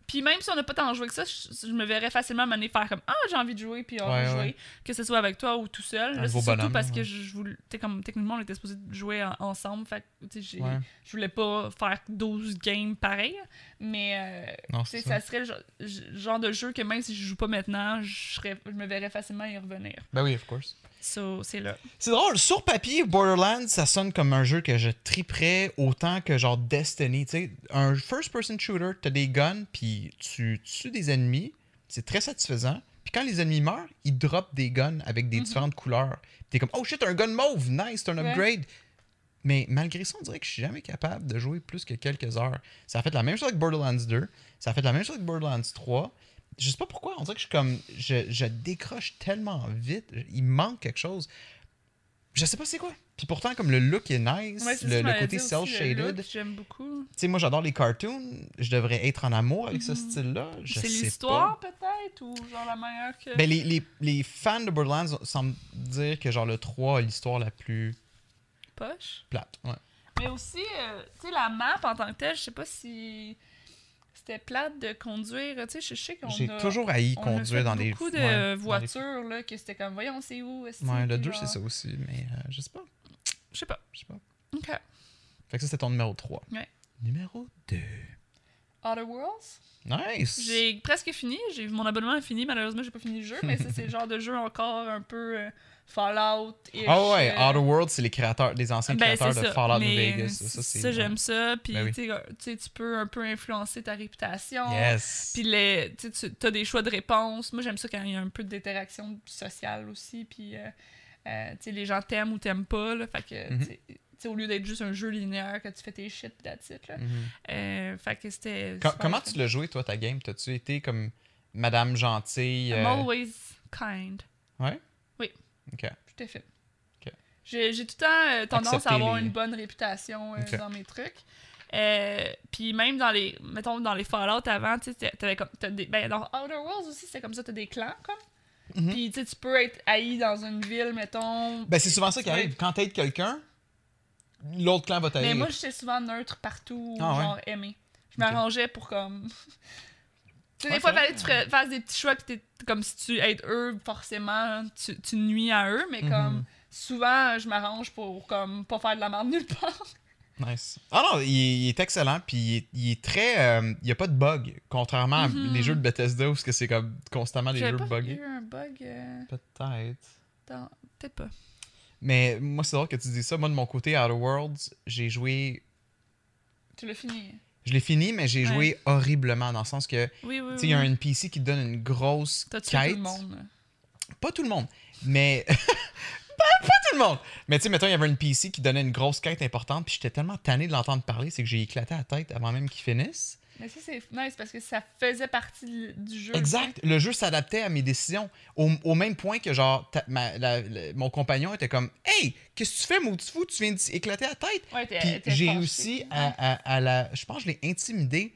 Speaker 1: Puis même si on n'a pas tant joué que ça, je, je me verrais facilement m'amener faire comme Ah, j'ai envie de jouer, puis on va
Speaker 2: Ouais,
Speaker 1: jouer.
Speaker 2: ouais.
Speaker 1: Que ce soit avec toi ou tout seul. Là, surtout
Speaker 2: bonhomme,
Speaker 1: parce que je, je voulais. comme techniquement, on était supposé jouer en- ensemble. Fait que, je voulais pas faire 12 games pareil. Mais. euh,
Speaker 2: Non,
Speaker 1: ça. serait le genre, genre de jeu que même si je joue pas maintenant, je, serais, je me verrais facilement y revenir.
Speaker 2: Ben oui, of course.
Speaker 1: So, c'est là.
Speaker 2: C'est drôle, sur papier, Borderlands, ça sonne comme un jeu que je triperais autant que genre Destiny. Un first-person shooter, t'as des guns, puis tu tues des ennemis, c'est très satisfaisant. Puis quand les ennemis meurent, ils droppent des guns avec des
Speaker 1: Mhm.
Speaker 2: différentes couleurs. T'es comme, oh shit, un gun mauve, nice, c'est un
Speaker 1: Ouais.
Speaker 2: upgrade. Mais malgré ça, on dirait que je suis jamais capable de jouer plus que quelques heures. Ça a fait la même chose avec Borderlands 2, ça a fait la même chose avec Borderlands 3. Je sais pas pourquoi, on dirait que je suis comme. Je, je décroche tellement vite, il manque quelque chose. Je sais pas c'est quoi. Puis pourtant, comme le look est nice,
Speaker 1: Ouais,
Speaker 2: le, côté
Speaker 1: look, J'aime beaucoup.
Speaker 2: Tu sais, moi, j'adore les cartoons. Je devrais être en amour avec ce
Speaker 1: Mhm.
Speaker 2: style-là.
Speaker 1: C'est l'histoire, peut-être, ou genre la meilleure que.
Speaker 2: Ben, les, les, les fans de Borderlands semblent dire que, genre, le 3 a l'histoire la plus
Speaker 1: Poche.
Speaker 2: plate. Ouais.
Speaker 1: Mais aussi, euh, tu sais, la map en tant que telle, je sais pas si c'était plate de conduire. Tu sais, je sais qu'on
Speaker 2: J'ai
Speaker 1: a.
Speaker 2: toujours haï conduire
Speaker 1: fait
Speaker 2: dans des.
Speaker 1: beaucoup de
Speaker 2: ouais,
Speaker 1: voitures, là, que c'était comme, voyons, c'est où, est-ce
Speaker 2: Ouais, le
Speaker 1: puis
Speaker 2: 2,
Speaker 1: genre-
Speaker 2: c'est ça aussi. Mais euh, je sais pas.
Speaker 1: Je sais pas.
Speaker 2: Je sais pas.
Speaker 1: Ok.
Speaker 2: Fait que ça, c'était ton numéro 3.
Speaker 1: Ouais.
Speaker 2: Numéro 2.
Speaker 1: Outer Worlds.
Speaker 2: Nice.
Speaker 1: J'ai presque fini. J'ai mon abonnement est fini. Malheureusement, j'ai pas fini le jeu, mais <laughs> ça, c'est le genre de jeu encore un peu euh, Fallout.
Speaker 2: Ah ouais, Outer World, c'est les créateurs, les anciens
Speaker 1: Ben,
Speaker 2: créateurs
Speaker 1: c'est
Speaker 2: de
Speaker 1: ça.
Speaker 2: Fallout New Vegas. Ça,
Speaker 1: Ça,
Speaker 2: c'est
Speaker 1: j'aime ça. Puis,
Speaker 2: Ben oui.
Speaker 1: tu sais, tu peux un peu influencer ta réputation.
Speaker 2: Yes.
Speaker 1: Puis, les, tu as des choix de réponse. Moi, j'aime ça quand il y a un peu d'interaction sociale aussi. Puis, euh, euh, les gens t'aiment ou t'aiment pas. Là, fait que,
Speaker 2: Mhm.
Speaker 1: Au lieu d'être juste un jeu linéaire que tu fais tes shit, pis that's it, là. Euh, fait que c'était.
Speaker 2: Comment
Speaker 1: fun.
Speaker 2: tu l'as joué, toi, ta game? T'as-tu été comme Madame Gentille
Speaker 1: I'm
Speaker 2: euh,
Speaker 1: always kind.
Speaker 2: Ouais?
Speaker 1: Oui.
Speaker 2: Ok.
Speaker 1: Tout à fait. J'ai tout le temps euh, tendance
Speaker 2: Accepter
Speaker 1: à avoir
Speaker 2: les-
Speaker 1: une bonne réputation dans mes trucs. Puis même dans les mettons dans les Fallout avant tu sais comme t'as des ben dans Outer Worlds aussi c'est comme ça t'as des clans comme
Speaker 2: Mhm.
Speaker 1: puis tu peux être haï dans une ville mettons
Speaker 2: Ben, c'est souvent ça qui arrive. Quand t'aides quelqu'un, l'autre clan va t'aider.
Speaker 1: mais moi j'étais souvent neutre partout
Speaker 2: Ah ouais?
Speaker 1: genre aimé je m'arrangeais pour comme <laughs> tu sais
Speaker 2: Ouais,
Speaker 1: des fois fallait que tu ferais- fasses des petits choix puis comme si tu aides eux forcément tu, tu nuis à eux mais
Speaker 2: Mhm.
Speaker 1: comme souvent je m'arrange pour comme pas faire de la merde nulle part
Speaker 2: Nice. Ah non, il, il est excellent, puis il est, il est très. euh, il n'y a pas de bug, contrairement
Speaker 1: Mhm.
Speaker 2: à les jeux de Bethesda où c'est que c'est comme constamment des jeux
Speaker 1: pas
Speaker 2: buggés.
Speaker 1: eu un bug euh,
Speaker 2: Peut-être.
Speaker 1: Peut-être pas.
Speaker 2: Mais moi, c'est drôle que tu dis ça. Moi, de mon côté, Outer Worlds, j'ai joué.
Speaker 1: Tu l'as fini.
Speaker 2: Je l'ai fini, mais j'ai
Speaker 1: Ouais.
Speaker 2: joué horriblement dans le sens que, tu
Speaker 1: Oui, oui, oui.
Speaker 2: sais, il y a un NPC qui te donne une grosse
Speaker 1: T'as
Speaker 2: quête.
Speaker 1: tout le monde.
Speaker 2: Pas tout le monde, mais. <laughs> pas, pas tout le monde! Mais tu sais, mettons, il y avait un NPC qui donnait une grosse quête importante, puis j'étais tellement tanné de l'entendre parler, c'est que j'ai éclaté la tête avant même qu'il finisse.
Speaker 1: Mais ça, c'est nice parce que ça faisait partie du- jeu.
Speaker 2: Exact. Le jeu s'adaptait à mes décisions. Au, au même point que, genre, ta- ma- la- la- mon compagnon était comme Hey, qu'est-ce que tu fais, maudit fou? Tu viens d'éclater la tête.
Speaker 1: Ouais,
Speaker 2: Puis j'ai réussi à, à- à la. Je pense que je l'ai intimidée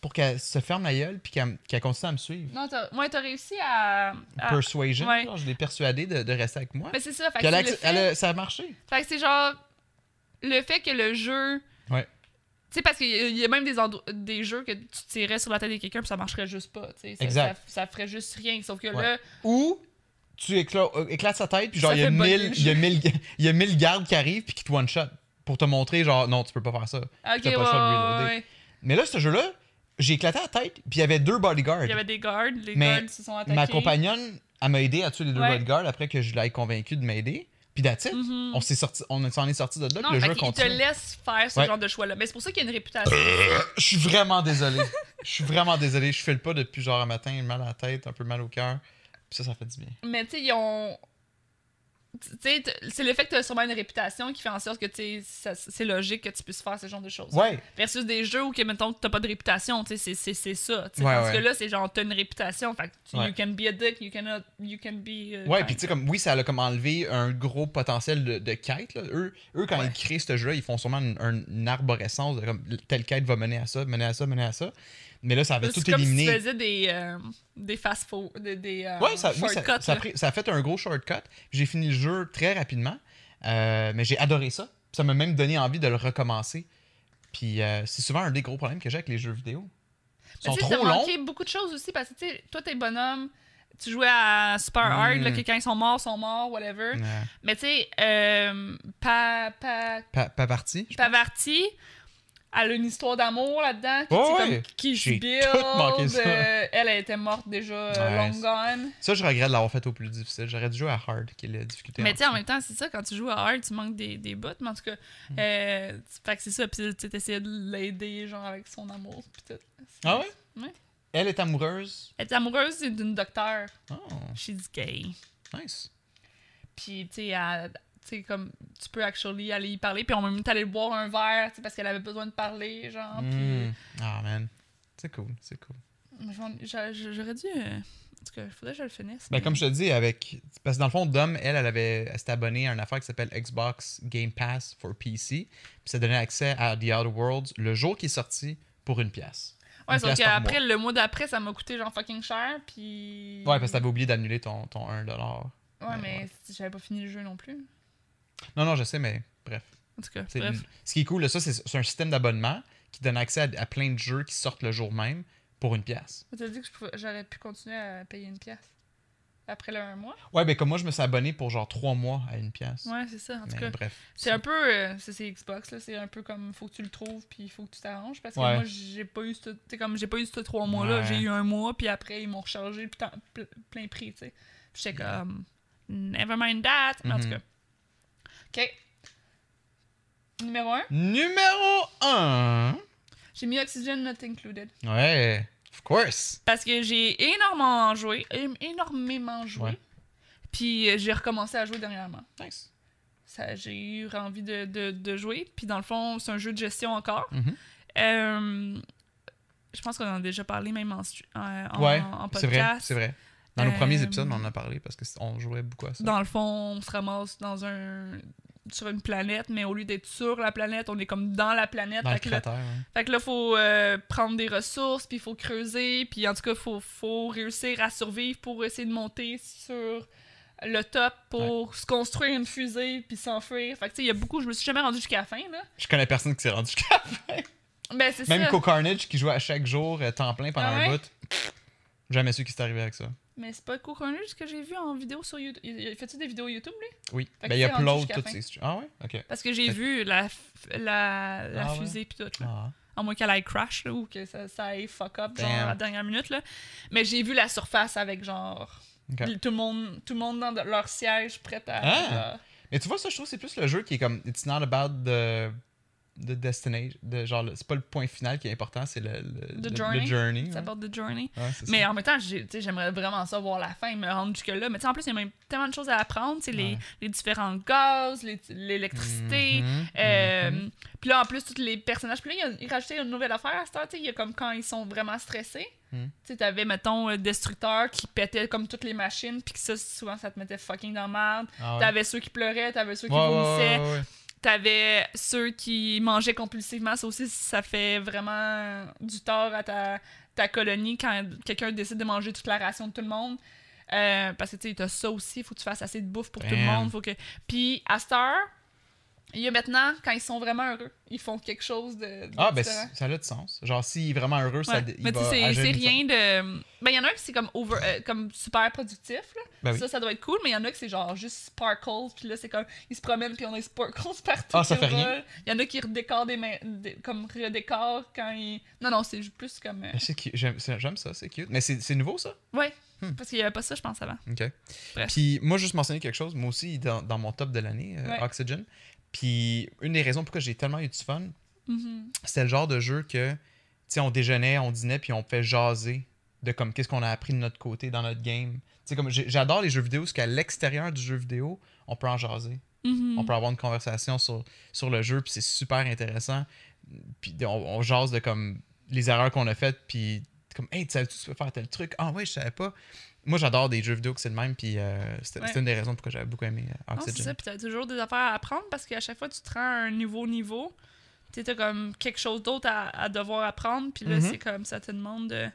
Speaker 2: pour qu'elle se ferme la gueule puis qu'elle qu'elle continue à me suivre.
Speaker 1: Non, t'as ouais, t'as réussi à. à-
Speaker 2: Persuasion,
Speaker 1: ouais.
Speaker 2: genre, je l'ai persuadée de, de rester avec moi.
Speaker 1: Mais c'est ça. Fait que,
Speaker 2: elle
Speaker 1: fait...
Speaker 2: ça a marché.
Speaker 1: fait que c'est genre. Le fait que le jeu.
Speaker 2: Ouais.
Speaker 1: Tu sais, parce qu'il y a- il y a même des, des jeux que tu tirais sur la tête de quelqu'un puis ça marcherait juste pas. Ça,
Speaker 2: Exact.
Speaker 1: Ça, ça ferait juste rien. Sauf que
Speaker 2: Ouais.
Speaker 1: là.
Speaker 2: Ou tu écla- euh, éclates sa tête, puis genre, il y, a mille-
Speaker 1: le
Speaker 2: il y a mille- <laughs> il y a mille gardes qui arrivent puis qui te one-shot pour te montrer, genre, non, tu peux pas faire ça.
Speaker 1: Ok, ouais,
Speaker 2: pas. Mais là, ce jeu-là, j'ai éclaté la tête, puis il y avait deux bodyguards.
Speaker 1: Il y avait des gardes. Les
Speaker 2: Mais
Speaker 1: se sont attaqués.
Speaker 2: Ma compagnonne, elle m'a aidé à tuer les deux bodyguards après que je l'ai convaincu de m'aider. Puis that's it.
Speaker 1: Mhm.
Speaker 2: On s'est sorti, on s'en est sorti de là,
Speaker 1: Non,
Speaker 2: puis le jeu
Speaker 1: qu'il te
Speaker 2: continue.
Speaker 1: laisse faire ce
Speaker 2: Ouais.
Speaker 1: genre de choix-là. Mais c'est pour ça qu'il y a une réputation.
Speaker 2: Je suis vraiment désolé. Je suis vraiment désolé. Je fais le pas depuis genre un matin, mal à la tête, un peu mal au cœur. Puis ça, ça fait du bien.
Speaker 1: Mais tu sais, ils ont. Tu c'est le fait que tu as sûrement une réputation qui fait en sorte que tu c'est logique que tu puisses faire ce genre de choses.
Speaker 2: Ouais.
Speaker 1: Versus des jeux où, que, mettons, t'as pas de réputation, tu c'est- ça. tu sais.
Speaker 2: Ouais,
Speaker 1: que là, c'est genre, t'as une réputation. Fait que tu- you can be a dick, you, cannot, you can be. uh,
Speaker 2: Ouais, puis tu sais, comme, oui, ça a comme enlevé un gros potentiel de, de quête. Là. Eux, eux, quand ils créent ce jeu-là, ils font sûrement une, un- une arborescence de comme telle quête va mener à ça, mener à ça, mener à ça. Mais là, ça avait tout
Speaker 1: comme
Speaker 2: éliminé.
Speaker 1: si tu faisais des, euh, des fast-food, des, des euh,
Speaker 2: Ouais, ça, oui, ça,
Speaker 1: shortcuts,
Speaker 2: ça a pris- ça a fait un gros shortcut. J'ai fini le jeu très rapidement. Euh, mais j'ai adoré ça. Ça m'a même donné envie de le recommencer. Puis c'est souvent un des gros problèmes que j'ai avec les jeux vidéo. Ils
Speaker 1: Mais
Speaker 2: sont trop longs.
Speaker 1: manqué beaucoup de choses aussi parce que toi, t'es bonhomme, tu jouais à Super Hard, là,
Speaker 2: Mm.
Speaker 1: que quand ils sont morts, ils sont morts, whatever.
Speaker 2: Ouais.
Speaker 1: Mais tu sais, euh, pa, pa,
Speaker 2: Pas, pas parti. je
Speaker 1: Pavarti, elle a une histoire d'amour là-dedans. que,
Speaker 2: Ouais,
Speaker 1: comme qui se build. euh, elle, elle était morte déjà, euh,
Speaker 2: Ouais,
Speaker 1: long gone.
Speaker 2: Ça, je regrette de l'avoir fait au plus difficile. J'aurais dû jouer à Hard, qui est la difficulté.
Speaker 1: Mais
Speaker 2: en
Speaker 1: tu sais, en même temps, c'est ça, quand tu joues à Hard, tu manques des, des bouts. Mais en tout cas,
Speaker 2: Mm.
Speaker 1: euh, fait que c'est ça. Puis tu essayais de l'aider, genre, avec son amour. Puis tout.
Speaker 2: Ah ouais?
Speaker 1: Ouais.
Speaker 2: Elle est amoureuse?
Speaker 1: Elle est amoureuse d'une docteur.
Speaker 2: Oh,
Speaker 1: She's gay.
Speaker 2: nice.
Speaker 1: Puis, tu sais, elle- sais, comme, tu peux actually aller y parler. Puis on m'a même allé boire un verre, parce qu'elle avait besoin de parler, genre. Puis,
Speaker 2: Mm. Ah, man. C'est cool, c'est cool.
Speaker 1: J'aurais dû euh, En tout cas, il faudrait que je le finisse.
Speaker 2: Ben,
Speaker 1: mais-
Speaker 2: comme je te dis, avec. Parce que dans le fond, Dom, elle, elle avait. Elle s'était abonnée à une affaire qui s'appelle Xbox Game Pass for PC. Puis ça donnait accès à The Outer Worlds le jour qui est sorti pour une pièce.
Speaker 1: Ouais, sauf qu'après, le mois d'après, ça m'a coûté genre fucking cher, puis...
Speaker 2: Ouais, parce que t'avais oublié d'annuler ton, ton 1$.
Speaker 1: Ouais,
Speaker 2: Ouais,
Speaker 1: mais
Speaker 2: ouais.
Speaker 1: j'avais pas fini le jeu non plus.
Speaker 2: Non, non, je sais, mais bref.
Speaker 1: En tout cas,
Speaker 2: C'est-
Speaker 1: bref.
Speaker 2: Ce qui est cool, là, ça, c'est c'est un système d'abonnement qui donne accès à, à plein de jeux qui sortent le jour même pour une pièce.
Speaker 1: Tu as dit que je pouvais- j'aurais pu continuer à payer une pièce après le un mois?
Speaker 2: Ouais, ben comme moi, je me suis abonné pour genre trois mois à une pièce.
Speaker 1: Ouais, c'est ça. En tout
Speaker 2: mais
Speaker 1: cas,
Speaker 2: bref.
Speaker 1: c'est un peu... euh, c'est c'est Xbox, là. C'est un peu comme, faut que tu le trouves, puis il faut que tu t'arranges. Parce que
Speaker 2: Ouais.
Speaker 1: moi, j'ai pas eu ce... tu sais, comme, j'ai pas eu ce trois mois-là.
Speaker 2: Ouais.
Speaker 1: J'ai eu un mois, puis après, ils m'ont rechargé plein prix, tu sais. Puis j'étais comme... Never mind that. Mais en tout
Speaker 2: Mhm.
Speaker 1: cas. OK. Numéro 1.
Speaker 2: Numéro 1.
Speaker 1: J'ai mis Oxygen Not Included.
Speaker 2: Ouais, of course.
Speaker 1: Parce que j'ai énormément joué. Énormément joué.
Speaker 2: Ouais.
Speaker 1: Puis euh, j'ai recommencé à jouer dernièrement.
Speaker 2: Nice.
Speaker 1: J'ai eu envie de, de, de jouer. Puis dans le fond, c'est un jeu de gestion encore.
Speaker 2: Mhm.
Speaker 1: Euh, je pense qu'on en a déjà parlé même en, en, en-
Speaker 2: ouais,
Speaker 1: en
Speaker 2: c'est vrai,
Speaker 1: podcast.
Speaker 2: c'est vrai. Dans nos
Speaker 1: Euh,
Speaker 2: premiers épisodes, on en a parlé parce qu'on jouait beaucoup à ça.
Speaker 1: Dans le fond, on se ramasse dans un sur une planète, mais au lieu d'être sur la planète, on est comme dans la planète.
Speaker 2: Dans
Speaker 1: Fait que là,
Speaker 2: ouais.
Speaker 1: Fait que là, faut euh, prendre des ressources, puis il faut creuser, puis en tout cas, faut, faut réussir à survivre pour essayer de monter sur le top pour se construire une fusée, puis s'enfuir. Fait que tu sais, il y a beaucoup, je me suis jamais rendu jusqu'à la fin, là.
Speaker 2: Je connais personne qui s'est rendu jusqu'à la fin.
Speaker 1: Ben, c'est
Speaker 2: Même
Speaker 1: ça.
Speaker 2: Co Carnage qui jouait à chaque jour euh, temps plein pendant
Speaker 1: Ah
Speaker 2: un
Speaker 1: ouais?
Speaker 2: bout. Jamais su qui s'est arrivé avec ça.
Speaker 1: Mais c'est pas Cool ce que j'ai vu en vidéo sur YouTube. Il fait-tu des vidéos YouTube, lui?
Speaker 2: Oui.
Speaker 1: Fait
Speaker 2: Ben, il upload toutes ces Ah ouais? Ok.
Speaker 1: Parce que j'ai vu la, la, la
Speaker 2: Ah
Speaker 1: fusée, puis tout, là.
Speaker 2: Ah.
Speaker 1: À moins qu'elle aille crash, là, ou que ça, ça aille fuck up, genre, à la dernière minute, là. Mais j'ai vu la surface avec, genre... Tout le monde, tout le monde dans leur siège prêt à.
Speaker 2: Ah!
Speaker 1: genre-
Speaker 2: Mais tu vois, ça, je trouve c'est plus le jeu qui est comme. It's not about the, the destination. De, genre, le- c'est pas le point final qui est important, c'est le, le,
Speaker 1: The
Speaker 2: le-
Speaker 1: journey.
Speaker 2: le journey.
Speaker 1: Ça
Speaker 2: ouais.
Speaker 1: aborde The Journey.
Speaker 2: Ouais,
Speaker 1: Mais
Speaker 2: ça.
Speaker 1: en même temps, j'aimerais vraiment ça voir la fin, me rendre jusque-là. Mais en plus, il y a même tellement de choses à apprendre. tu sais, Les,
Speaker 2: Ouais.
Speaker 1: les différents gaz, l'électricité.
Speaker 2: Mhm,
Speaker 1: euh,
Speaker 2: mhm.
Speaker 1: Puis là, en plus, tous les personnages. Puis là, ils rajoutaient une nouvelle affaire à cette heure. Il y a comme quand ils sont vraiment stressés.
Speaker 2: Mhm.
Speaker 1: Tu sais, t'avais, mettons, le destructeur qui pétait comme toutes les machines. Puis que ça, souvent, ça te mettait fucking dans la merde.
Speaker 2: Ah ouais.
Speaker 1: T'avais ceux qui pleuraient, t'avais ceux qui
Speaker 2: Ouais, ouais,
Speaker 1: vomissaient. T'avais ceux qui mangeaient compulsivement. Ça aussi, ça fait vraiment du tort à ta, ta colonie quand quelqu'un décide de manger toute la ration de tout le monde. Euh, parce que tu sais, t'as ça aussi, il faut que tu fasses assez de bouffe pour tout le monde. Faut que... Puis à cette heure, il y a maintenant, quand ils sont vraiment heureux, ils font quelque chose de, de
Speaker 2: Ah, ben, ça a du sens. Genre, s'il est vraiment heureux, ça,
Speaker 1: Ouais.
Speaker 2: il
Speaker 1: Mais tu sais, c'est- rien de. Ben, il y en a un qui c'est comme, over, euh, comme super productif, là.
Speaker 2: Ben oui.
Speaker 1: Ça, ça doit être cool, mais il y en a qui c'est genre juste sparkles, puis là, c'est comme, ils se promènent, puis on a des sparkles <laughs> partout.
Speaker 2: Ah, ça fait rien?
Speaker 1: Il y en a qui redécorent des mains, des- comme redécorent quand ils. Non, non, c'est plus comme. euh,
Speaker 2: cute. J'aime ça, c'est cute. Mais c'est nouveau, ça?
Speaker 1: Ouais,
Speaker 2: Hmm.
Speaker 1: parce qu'il y avait pas ça, je pense, avant.
Speaker 2: OK.
Speaker 1: Bref.
Speaker 2: Puis moi, juste mentionner quelque chose. Moi aussi, dans, dans mon top de l'année, euh,
Speaker 1: Ouais.
Speaker 2: Oxygen. Puis une des raisons pourquoi j'ai tellement eu du fun,
Speaker 1: Mhm.
Speaker 2: c'était le genre de jeu que, tu sais, on déjeunait, on dînait, puis on fait jaser de comme qu'est-ce qu'on a appris de notre côté dans notre game. Tu sais, comme j'adore les jeux vidéo, parce qu'à l'extérieur du jeu vidéo, on peut en jaser.
Speaker 1: Mhm.
Speaker 2: On peut avoir une conversation sur, sur le jeu, puis c'est super intéressant. Puis on, on jase de comme les erreurs qu'on a faites, puis comme, hey, tu savais tu peux faire tel truc? Ah ouais, je savais pas. Moi, j'adore des jeux vidéo que c'est le même, puis euh, c'était
Speaker 1: Ouais.
Speaker 2: une des raisons pourquoi j'avais beaucoup aimé euh,
Speaker 1: Non, c'est
Speaker 2: Oxygen.
Speaker 1: ça, puis t'as toujours des affaires à apprendre parce qu'à chaque fois tu te rends à un nouveau niveau, tu sais, t'as comme quelque chose d'autre à, à devoir apprendre, puis là,
Speaker 2: Mhm.
Speaker 1: c'est comme ça te demande de,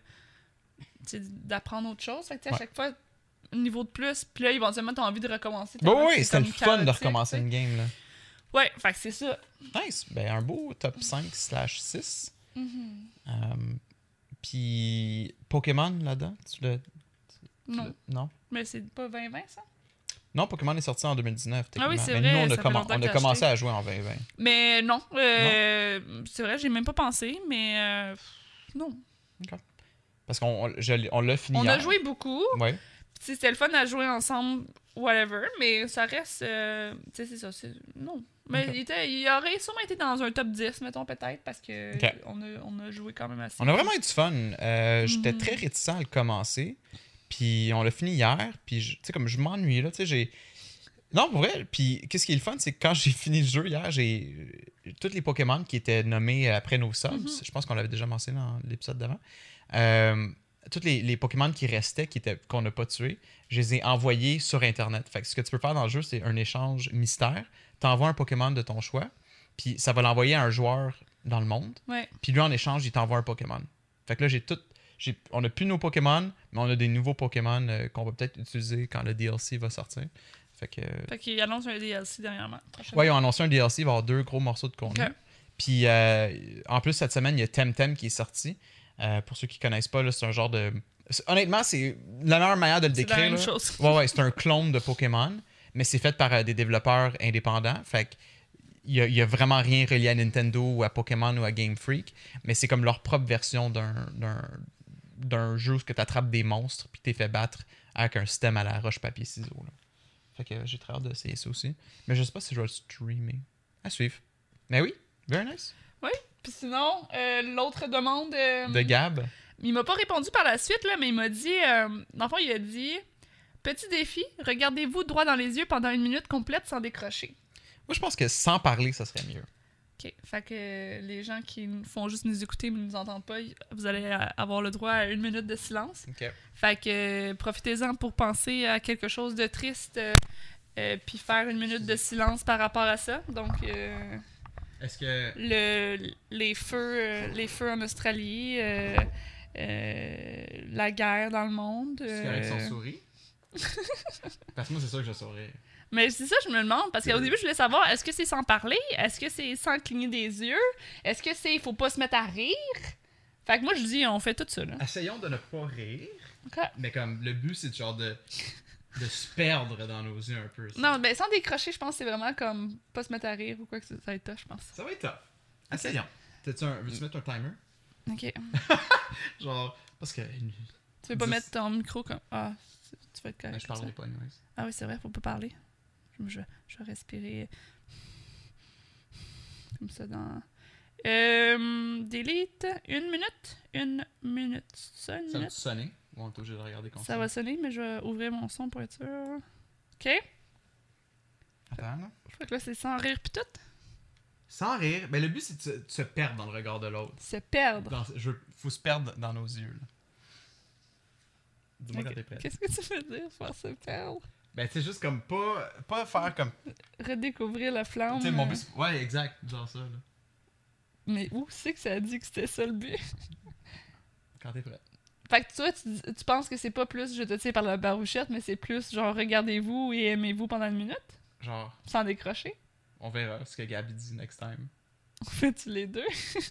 Speaker 1: d'apprendre autre chose. Fait que, tu sais, à
Speaker 2: Ouais.
Speaker 1: chaque fois, un niveau de plus, puis là, éventuellement, t'as envie de recommencer.
Speaker 2: Bah oui,
Speaker 1: c'est
Speaker 2: c'était le fun de recommencer une game. Là.
Speaker 1: Ouais, fait que c'est ça.
Speaker 2: Nice. Ben, un beau top 5 slash 6.
Speaker 1: Mhm.
Speaker 2: Euh, puis Pokémon là-dedans, tu l'as.
Speaker 1: Non,
Speaker 2: Non.
Speaker 1: mais c'est pas 2020, ça?
Speaker 2: Non, Pokémon est sorti en 2019.
Speaker 1: Ah oui, c'est
Speaker 2: Mais
Speaker 1: vrai,
Speaker 2: nous, on a, on commencé à jouer en 2020.
Speaker 1: Mais non, euh, c'est vrai, j'ai même pas pensé, mais euh, non.
Speaker 2: Parce qu'on on- l'a fini
Speaker 1: On
Speaker 2: hier.
Speaker 1: a joué beaucoup, sais, c'était le fun à jouer ensemble, whatever, mais ça reste. euh, tu sais, c'est ça. c'est- Non. Mais il, était, il aurait sûrement été dans un top 10, mettons, peut-être, parce que on, a, on a joué quand même assez.
Speaker 2: On a vraiment eu du fun. Euh, J'étais
Speaker 1: Mhm.
Speaker 2: très réticent à le commencer. Puis on l'a fini hier. Puis, je- tu sais, comme je m'ennuie, là, tu sais, j'ai. Non, pour vrai. Puis, qu'est-ce qui est le fun, c'est que quand <laughs> j'ai fini le jeu hier, j'ai. Tous les Pokémon qui étaient nommés après nos subs,
Speaker 1: Mhm.
Speaker 2: je pense qu'on l'avait déjà mentionné dans l'épisode d'avant. euh, tous les, les Pokémon qui restaient, qui étaient qu'on n'a pas tués, je les ai envoyés sur Internet. Fait que ce que tu peux faire dans le jeu, c'est un échange mystère. Tu envoies un Pokémon de ton choix, puis ça va l'envoyer à un joueur dans le monde. Puis lui, en échange, il t'envoie un Pokémon. Fait que là, j'ai tout. On a plus nos Pokémon, mais on a des nouveaux Pokémon euh, qu'on va peut-être utiliser quand le DLC va sortir. Fait que.
Speaker 1: Fait qu'il annonce un DLC dernièrement.
Speaker 2: Ouais, ils ont annoncé un DLC, il va y avoir deux gros morceaux de contenu. Puis euh, en plus, cette semaine, il y a Temtem qui est sorti. Euh, pour ceux qui connaissent pas, c'est un genre de. Honnêtement, c'est la meilleure manière de le
Speaker 1: C'est la
Speaker 2: décrire.
Speaker 1: même
Speaker 2: là.
Speaker 1: chose.
Speaker 2: Ouais, ouais, c'est un clone de Pokémon, mais c'est fait par euh, des développeurs indépendants. Fait que il y a, il y a vraiment rien relié à Nintendo ou à Pokémon ou à Game Freak, mais c'est comme leur propre version d'un d'un- jeu où tu attrapes des monstres puis tu fait battre avec un système à la roche-papier-ciseaux. Fait que j'ai très hâte d'essayer ça aussi. Mais je sais pas si je vais le streamer. À suivre. Mais oui, very nice.
Speaker 1: Puis sinon, euh, l'autre demande. euh,
Speaker 2: De Gab.
Speaker 1: Il m'a pas répondu par la suite, là, mais il m'a dit. Euh, dans le fond, il a dit Petit défi, regardez-vous droit dans les yeux pendant une minute complète sans décrocher.
Speaker 2: Moi, je pense que sans parler, ça serait mieux.
Speaker 1: Ok. Fait que les gens qui font juste nous écouter mais nous entendent pas, vous allez avoir le droit à une minute de silence.
Speaker 2: Ok.
Speaker 1: Fait que euh, profitez-en pour penser à quelque chose de triste. euh, euh, puis faire une minute de silence par rapport à ça. Donc, euh,
Speaker 2: Est-ce que.
Speaker 1: le, les, feux, les feux en Australie, euh, la guerre dans le monde. euh,
Speaker 2: souris? <laughs> Parce que moi, c'est sûr que je saurais.
Speaker 1: Mais c'est ça, je me demande, parce qu'au début, je voulais savoir, est-ce que c'est sans parler? Est-ce que c'est sans cligner des yeux? Est-ce que c'est, il faut pas se mettre à rire? Fait que moi, je dis, on fait tout ça, là.
Speaker 2: Essayons de ne pas rire. Mais comme le but, c'est genre de, de se perdre dans nos yeux un peu. ça.
Speaker 1: Non, ben sans décrocher, je pense que c'est vraiment comme pas se mettre à rire ou quoi que ce soit. Ça va être tough, je pense.
Speaker 2: Ça va être tough. Essayons. Un... Veux-tu mettre un timer?
Speaker 1: Ok. <laughs>
Speaker 2: Genre, parce que.
Speaker 1: Tu veux pas mettre ton micro comme. Ah, tu vas être correct.
Speaker 2: Ben, je
Speaker 1: comme ça.
Speaker 2: parlerai pas, anyways.
Speaker 1: Ah oui, c'est vrai, faut pas parler. Je, je, je vais respirer. Comme ça dans. Euh, delete. Une minute. Une minute. Ça, une
Speaker 2: Ça va sonner? Ou on est obligé de regarder comme
Speaker 1: Ça va sonner, mais je vais ouvrir mon son pour être sûr. Ok.
Speaker 2: Attends, là.
Speaker 1: Fait que là, c'est sans rire pis tout.
Speaker 2: Sans rire. Mais le but, c'est de, se- de se perdre dans le regard de l'autre.
Speaker 1: Se perdre.
Speaker 2: Dans- je faut se perdre dans nos yeux, là. Dis-moi quand t'es prêt.
Speaker 1: Qu'est-ce que tu veux dire, faire se perdre?
Speaker 2: Ben, c'est juste comme pas, pas faire comme.
Speaker 1: Redécouvrir la flamme.
Speaker 2: Tu sais, mon
Speaker 1: euh,
Speaker 2: but. c'est- Ouais, exact. Genre ça, là.
Speaker 1: Mais où c'est que ça a dit que c'était ça le but? <laughs>
Speaker 2: Quand t'es prêt.
Speaker 1: Fait que toi, tu, tu penses que c'est pas plus je te tiens par la barouchette, mais c'est plus genre regardez-vous et aimez-vous pendant une minute?
Speaker 2: Genre,
Speaker 1: Sans décrocher?
Speaker 2: on verra ce que Gabi dit next time.
Speaker 1: On fait-tu les deux?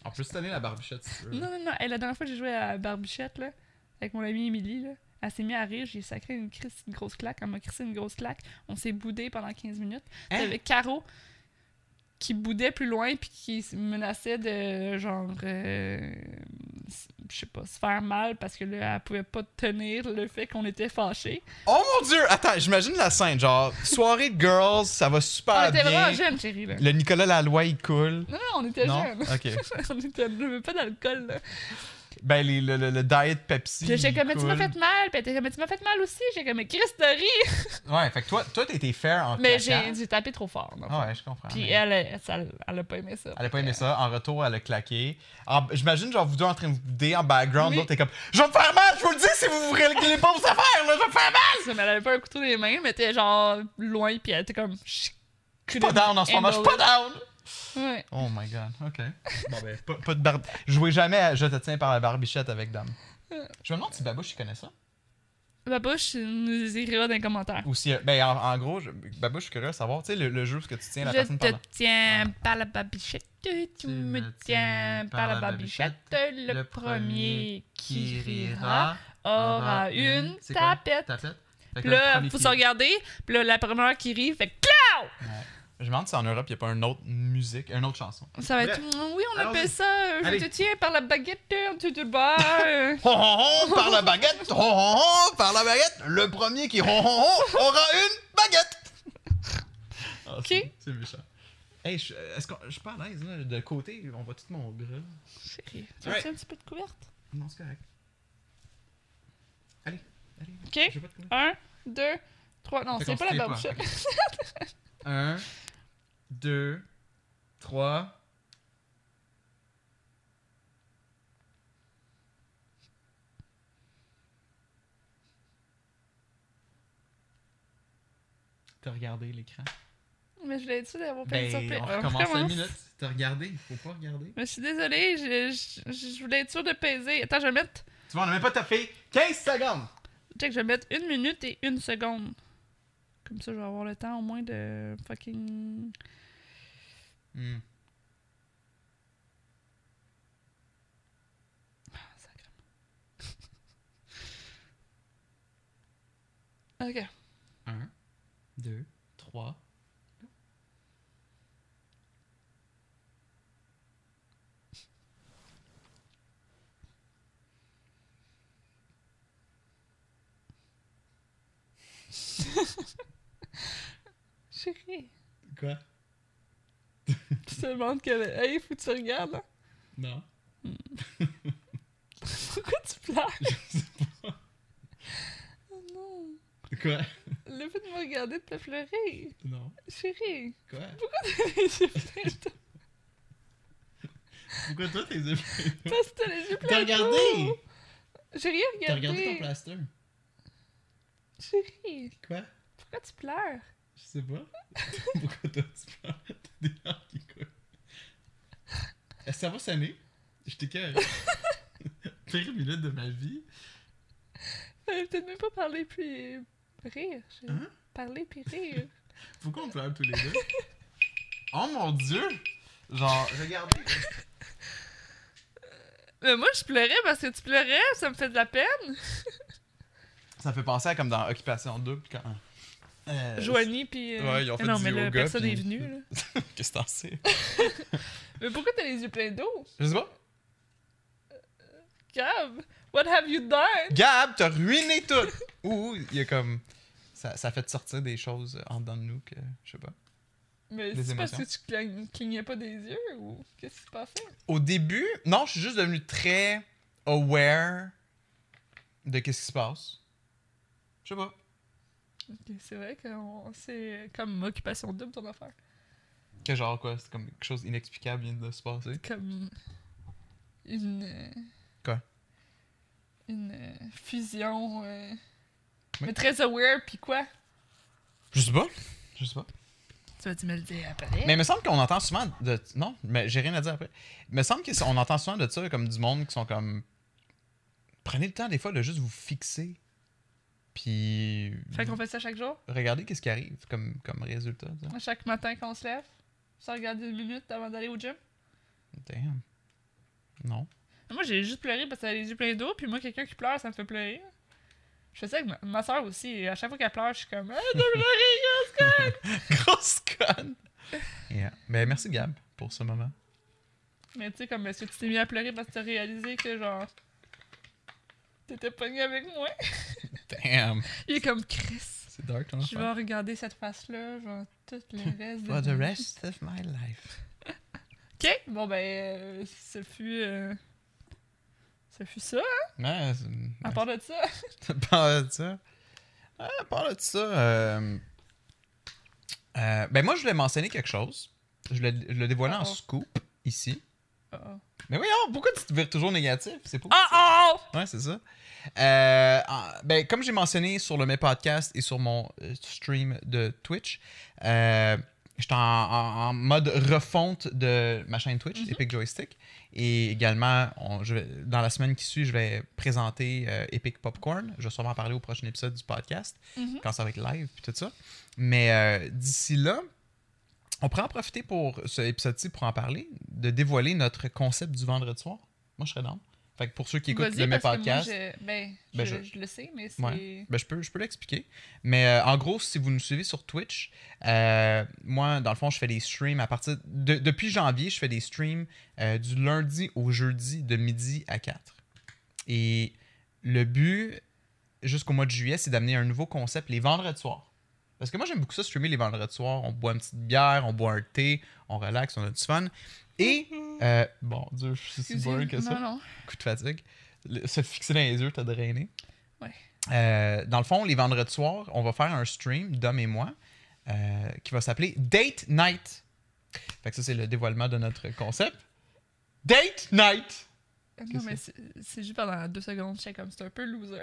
Speaker 2: On peut se donner la barbichette si tu veux.
Speaker 1: Non, non, non. Hey, la dernière fois que j'ai joué à Barbichette, là, avec mon amie Émilie, là, elle s'est mise à rire. J'ai sacré une, grosse claque. Elle m'a crissé une grosse claque. On s'est boudé pendant 15 minutes.
Speaker 2: Hein?
Speaker 1: T'avais Caro qui boudait plus loin puis qui menaçait de, genre, euh, je sais pas, se faire mal parce que là, elle pouvait pas tenir le fait qu'on était fâchés.
Speaker 2: Oh mon dieu! Attends, j'imagine la scène. Genre, soirée de girls, ça va super
Speaker 1: on était
Speaker 2: bien.
Speaker 1: vraiment jeunes, chérie, là.
Speaker 2: Le Nicolas Laloy, il coule.
Speaker 1: Non, non, on était
Speaker 2: non?
Speaker 1: jeunes.
Speaker 2: Ok. <laughs>
Speaker 1: on était, on pas d'alcool, là.
Speaker 2: Ben, les- le, le, le diet Pepsi. Il
Speaker 1: comme, mais tu m'as fait mal. Puis elle était comme, mais tu m'as fait mal aussi. J'ai comme, mais Chris de rire. <laughs>
Speaker 2: Ouais, fait que toi, toi t'étais fair en
Speaker 1: Mais j'ai j'ai tapé trop fort.
Speaker 2: Ah ouais, je comprends.
Speaker 1: Puis
Speaker 2: mais-
Speaker 1: elle, elle, ça- elle a pas aimé ça.
Speaker 2: Elle a pas aimé ça. En retour, elle a claqué. J'imagine, genre, vous deux en train de vous bouder en background.
Speaker 1: Oui.
Speaker 2: L'autre est comme Je vais me faire mal, je vous le dis, si vous vous réglez pas vos affaires, là, je vais me faire mal.
Speaker 1: Ça, Mais elle avait pas un couteau dans les mains, mais était genre loin, puis elle était comme. Je
Speaker 2: suis pas down en ce moment, je suis pas down.
Speaker 1: Ouais.
Speaker 2: Oh my god, ok. Bon, ben, pas, pas de barbe. Jouez jamais à Je te tiens par la barbichette avec Dame. Je me demande si Babouche, il connaît ça.
Speaker 1: Babouche nous écrira dans les commentaires.
Speaker 2: Ou si. Ben, en, en gros, je, Babouche, je suis curieux de savoir, tu sais, le, le jeu où tu tiens la
Speaker 1: Je
Speaker 2: personne
Speaker 1: te
Speaker 2: par la-
Speaker 1: tiens par la babichette, tu me tiens par la babichette. Le premier qui rira aura une tapette.
Speaker 2: Tapette? Fait que
Speaker 1: là,
Speaker 2: premier
Speaker 1: faut
Speaker 2: qui-
Speaker 1: se regarder. Puis là, la première qui rit fait clow!
Speaker 2: Ouais. Je me demande si en Europe, il n'y a pas une autre musique, une autre chanson.
Speaker 1: Ça va être. Oui, on
Speaker 2: Allons-y.
Speaker 1: appelle ça. euh, Je
Speaker 2: Allez.
Speaker 1: te tiens par la baguette, tu te bats. euh. <laughs>
Speaker 2: Hon, hon, hon, par la baguette, hon, hon, hon, par la baguette. Le premier qui hon, hon, hon, aura une baguette. <laughs> Ah, c'est-
Speaker 1: Ok.
Speaker 2: C'est méchant. Hey, je, est-ce qu'on, je suis pas à l'aise, là. De côté, on voit tout mon gras.
Speaker 1: Chérie, tu veux un petit peu de couverte?
Speaker 2: Non, c'est correct. Allez, allez.
Speaker 1: Ok.
Speaker 2: J'ai pas de couverte.
Speaker 1: Un, deux, trois. Non,
Speaker 2: Fait
Speaker 1: c'est
Speaker 2: qu'on
Speaker 1: pas
Speaker 2: se
Speaker 1: la
Speaker 2: tient ok. Un, 2, 3. T'as regardé l'écran?
Speaker 1: Mais je l'ai dit d'avoir perdu
Speaker 2: ben,
Speaker 1: surprise.
Speaker 2: On
Speaker 1: ah,
Speaker 2: recommence 5 minutes. T'as regardé, il faut pas regarder.
Speaker 1: Mais je suis désolée, je, je, je, voulais être sûre de peser. Attends, je vais mettre.
Speaker 2: Tu vois, on n'a même pas fait 15 secondes!
Speaker 1: Check, je vais mettre 1 minute et 1 seconde. Comme ça, je vais avoir le temps au moins de fucking. Ah, sacrément. <laughs> ok.
Speaker 2: 1, 2, 3.
Speaker 1: Chérie,
Speaker 2: Quoi?
Speaker 1: tu te demandes que. Hey, faut que tu regardes. hein?
Speaker 2: Non. <laughs>
Speaker 1: Pourquoi tu pleures? Oh non.
Speaker 2: Quoi?
Speaker 1: Le fait de me regarder te fait pleurer.
Speaker 2: Non.
Speaker 1: Chérie,
Speaker 2: Quoi?
Speaker 1: pourquoi t'as les yeux pleins?
Speaker 2: Pourquoi toi tes yeux
Speaker 1: Parce que t'as les yeux pleins
Speaker 2: T'as regardé?
Speaker 1: J'ai rien regardé.
Speaker 2: T'as regardé ton plaster?
Speaker 1: Chérie,
Speaker 2: Quoi?
Speaker 1: pourquoi tu pleures?
Speaker 2: Je sais pas. <laughs> Pourquoi toi tu pleures? T'as des larmes qui coulent. Est-ce que ça va sonner? Je t'écœure. <laughs> Pire minute de ma vie.
Speaker 1: Fallait peut-être même pas parler puis rire.
Speaker 2: Hein?
Speaker 1: Parler puis rire. <laughs>
Speaker 2: Pourquoi on pleure tous les deux? Oh mon dieu! Genre, regardez.
Speaker 1: Mais moi, je pleurais parce que tu pleurais, ça me fait de la peine.
Speaker 2: Ça me fait penser à comme dans Occupation Double quand. Euh,
Speaker 1: Joanie puis. euh,
Speaker 2: Ouais, ils ont fait
Speaker 1: non,
Speaker 2: du
Speaker 1: mais là,
Speaker 2: yoga,
Speaker 1: personne
Speaker 2: puis-
Speaker 1: est venu. Là. <laughs>
Speaker 2: Qu'est-ce que t'en sais? <laughs>
Speaker 1: Mais pourquoi t'as les yeux pleins d'eau?
Speaker 2: Je sais pas.
Speaker 1: Gab, what have you done?
Speaker 2: Gab, t'as ruiné tout! <laughs> Ou il y a comme. Ça, ça fait sortir des choses en dedans de nous que. Je sais pas.
Speaker 1: Mais c'est parce que tu clign- clignais pas des yeux ou qu'est-ce qui se passait?
Speaker 2: Au début, non, je suis juste devenu très aware de qu'est-ce qui se passe. Je sais pas.
Speaker 1: C'est vrai que c'est comme occupation double ton affaire.
Speaker 2: Que genre quoi, c'est comme quelque chose d'inexplicable vient de se passer?
Speaker 1: Comme une. euh,
Speaker 2: Quoi?
Speaker 1: Une euh, fusion. euh. Mais très aware, puis quoi?
Speaker 2: Je sais pas. Je sais pas.
Speaker 1: Tu vas-tu me le dire après?
Speaker 2: Mais il me semble qu'on entend souvent de. Non, mais j'ai rien à dire après. Il me semble qu'on entend souvent de ça comme du monde qui sont comme. Prenez le temps des fois de juste vous fixer. Puis.
Speaker 1: Fait qu'on fait ça chaque jour?
Speaker 2: Regardez qu'est-ce qui arrive comme, comme résultat. sais.
Speaker 1: Chaque matin quand on se lève? Ça regarde une minute avant d'aller au gym?
Speaker 2: Damn. Non.
Speaker 1: Moi, j'ai juste pleuré parce qu'elle a les yeux pleins d'eau, puis moi, quelqu'un qui pleure, ça me fait pleurer. Je fais ça avec ma, ma soeur aussi, et à chaque fois qu'elle pleure, je suis comme, ah, de pleurer, grosse <laughs>
Speaker 2: Grosse conne! Yeah. Ben, merci Gab pour ce moment.
Speaker 1: Mais tu sais, comme, est-ce que tu t'es mis à pleurer parce que t'as réalisé que, genre, t'étais pogné avec moi? <laughs>
Speaker 2: Damn!
Speaker 1: Il est comme, Chris,
Speaker 2: C'est dark ton
Speaker 1: je vais regarder cette face-là, genre, tout le <laughs> reste de
Speaker 2: For the rest of my life. <laughs>
Speaker 1: Ok, bon, ben, euh, ce fut. euh, ce fut ça, hein?
Speaker 2: Ouais,
Speaker 1: À part de ça. <laughs>
Speaker 2: À part de ça. À part de ça. euh, euh, ben, moi, je voulais mentionner quelque chose. Je le, je le dévoilais en scoop ici.
Speaker 1: Oh.
Speaker 2: Mais oui, pourquoi tu te vires toujours négatif? C'est pas.
Speaker 1: Oh, oh!
Speaker 2: Ouais, c'est ça. Euh, en- ben, comme j'ai mentionné sur le mes podcast et sur mon euh, stream de Twitch, euh, j'étais en, en- en mode refonte de ma chaîne Twitch,
Speaker 1: Mhm.
Speaker 2: Epic Joystick. Et également, on- je vais- dans la semaine qui suit, je vais présenter euh, Epic Popcorn. Je vais sûrement en parler au prochain épisode du podcast,
Speaker 1: Mhm.
Speaker 2: quand ça va être live et tout ça. Mais euh, d'ici là, on pourrait en profiter pour ce épisode-ci pour en parler, de dévoiler notre concept du vendredi soir. Moi, je serais down. Fait que pour ceux qui écoutent le mes
Speaker 1: parce que moi,
Speaker 2: podcast,
Speaker 1: je- ben,
Speaker 2: Ben,
Speaker 1: je,
Speaker 2: je-
Speaker 1: je le sais, mais c'est.
Speaker 2: Ouais. Ben, je peux, je peux l'expliquer. Mais euh, en gros, si vous nous suivez sur Twitch, euh, moi, dans le fond, je fais des streams à partir. de- depuis janvier, je fais des streams euh, du lundi au jeudi de midi à 4. Et le but, jusqu'au mois de juillet, c'est d'amener un nouveau concept les vendredis soirs. Parce que moi, j'aime beaucoup ça, streamer les vendredis soirs. On boit une petite bière, on boit un thé, on relaxe, on a du fun. Et, euh, bon, Dieu, je suis si boring que ça
Speaker 1: Non, non.
Speaker 2: coup de fatigue. Le- se fixer dans les yeux, t'as drainé.
Speaker 1: Ouais.
Speaker 2: Euh, dans le fond, les vendredis soirs, on va faire un stream, Dom et moi, euh, qui va s'appeler Date Night. Fait que ça, c'est le dévoilement de notre concept. Date Night!
Speaker 1: Non, mais c'est juste pendant deux secondes, j'étais comme, c'est un peu loser.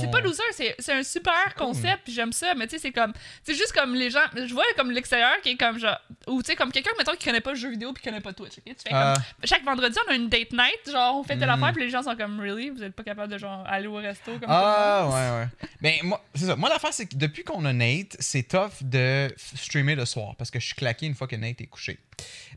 Speaker 1: C'est pas loser, c'est un super
Speaker 2: cool.
Speaker 1: concept, puis j'aime ça, mais tu sais, c'est comme. C'est juste comme les gens. Je vois comme l'extérieur qui est comme genre. Ou tu sais, comme quelqu'un, mettons, qui connaît pas le jeu vidéo puis qui connaît pas Twitch? Tu fais
Speaker 2: Euh,
Speaker 1: comme. Chaque vendredi, on a une date night, genre, on fait telle
Speaker 2: Mm.
Speaker 1: affaire, puis les gens sont comme, really? Vous êtes pas capable de, genre, aller au resto comme
Speaker 2: Ah, ouais, ouais. Ben, moi, c'est ça. Moi, l'affaire, c'est que depuis qu'on a Nate, c'est tough de streamer le soir parce que je suis claqué une fois que Nate est couché.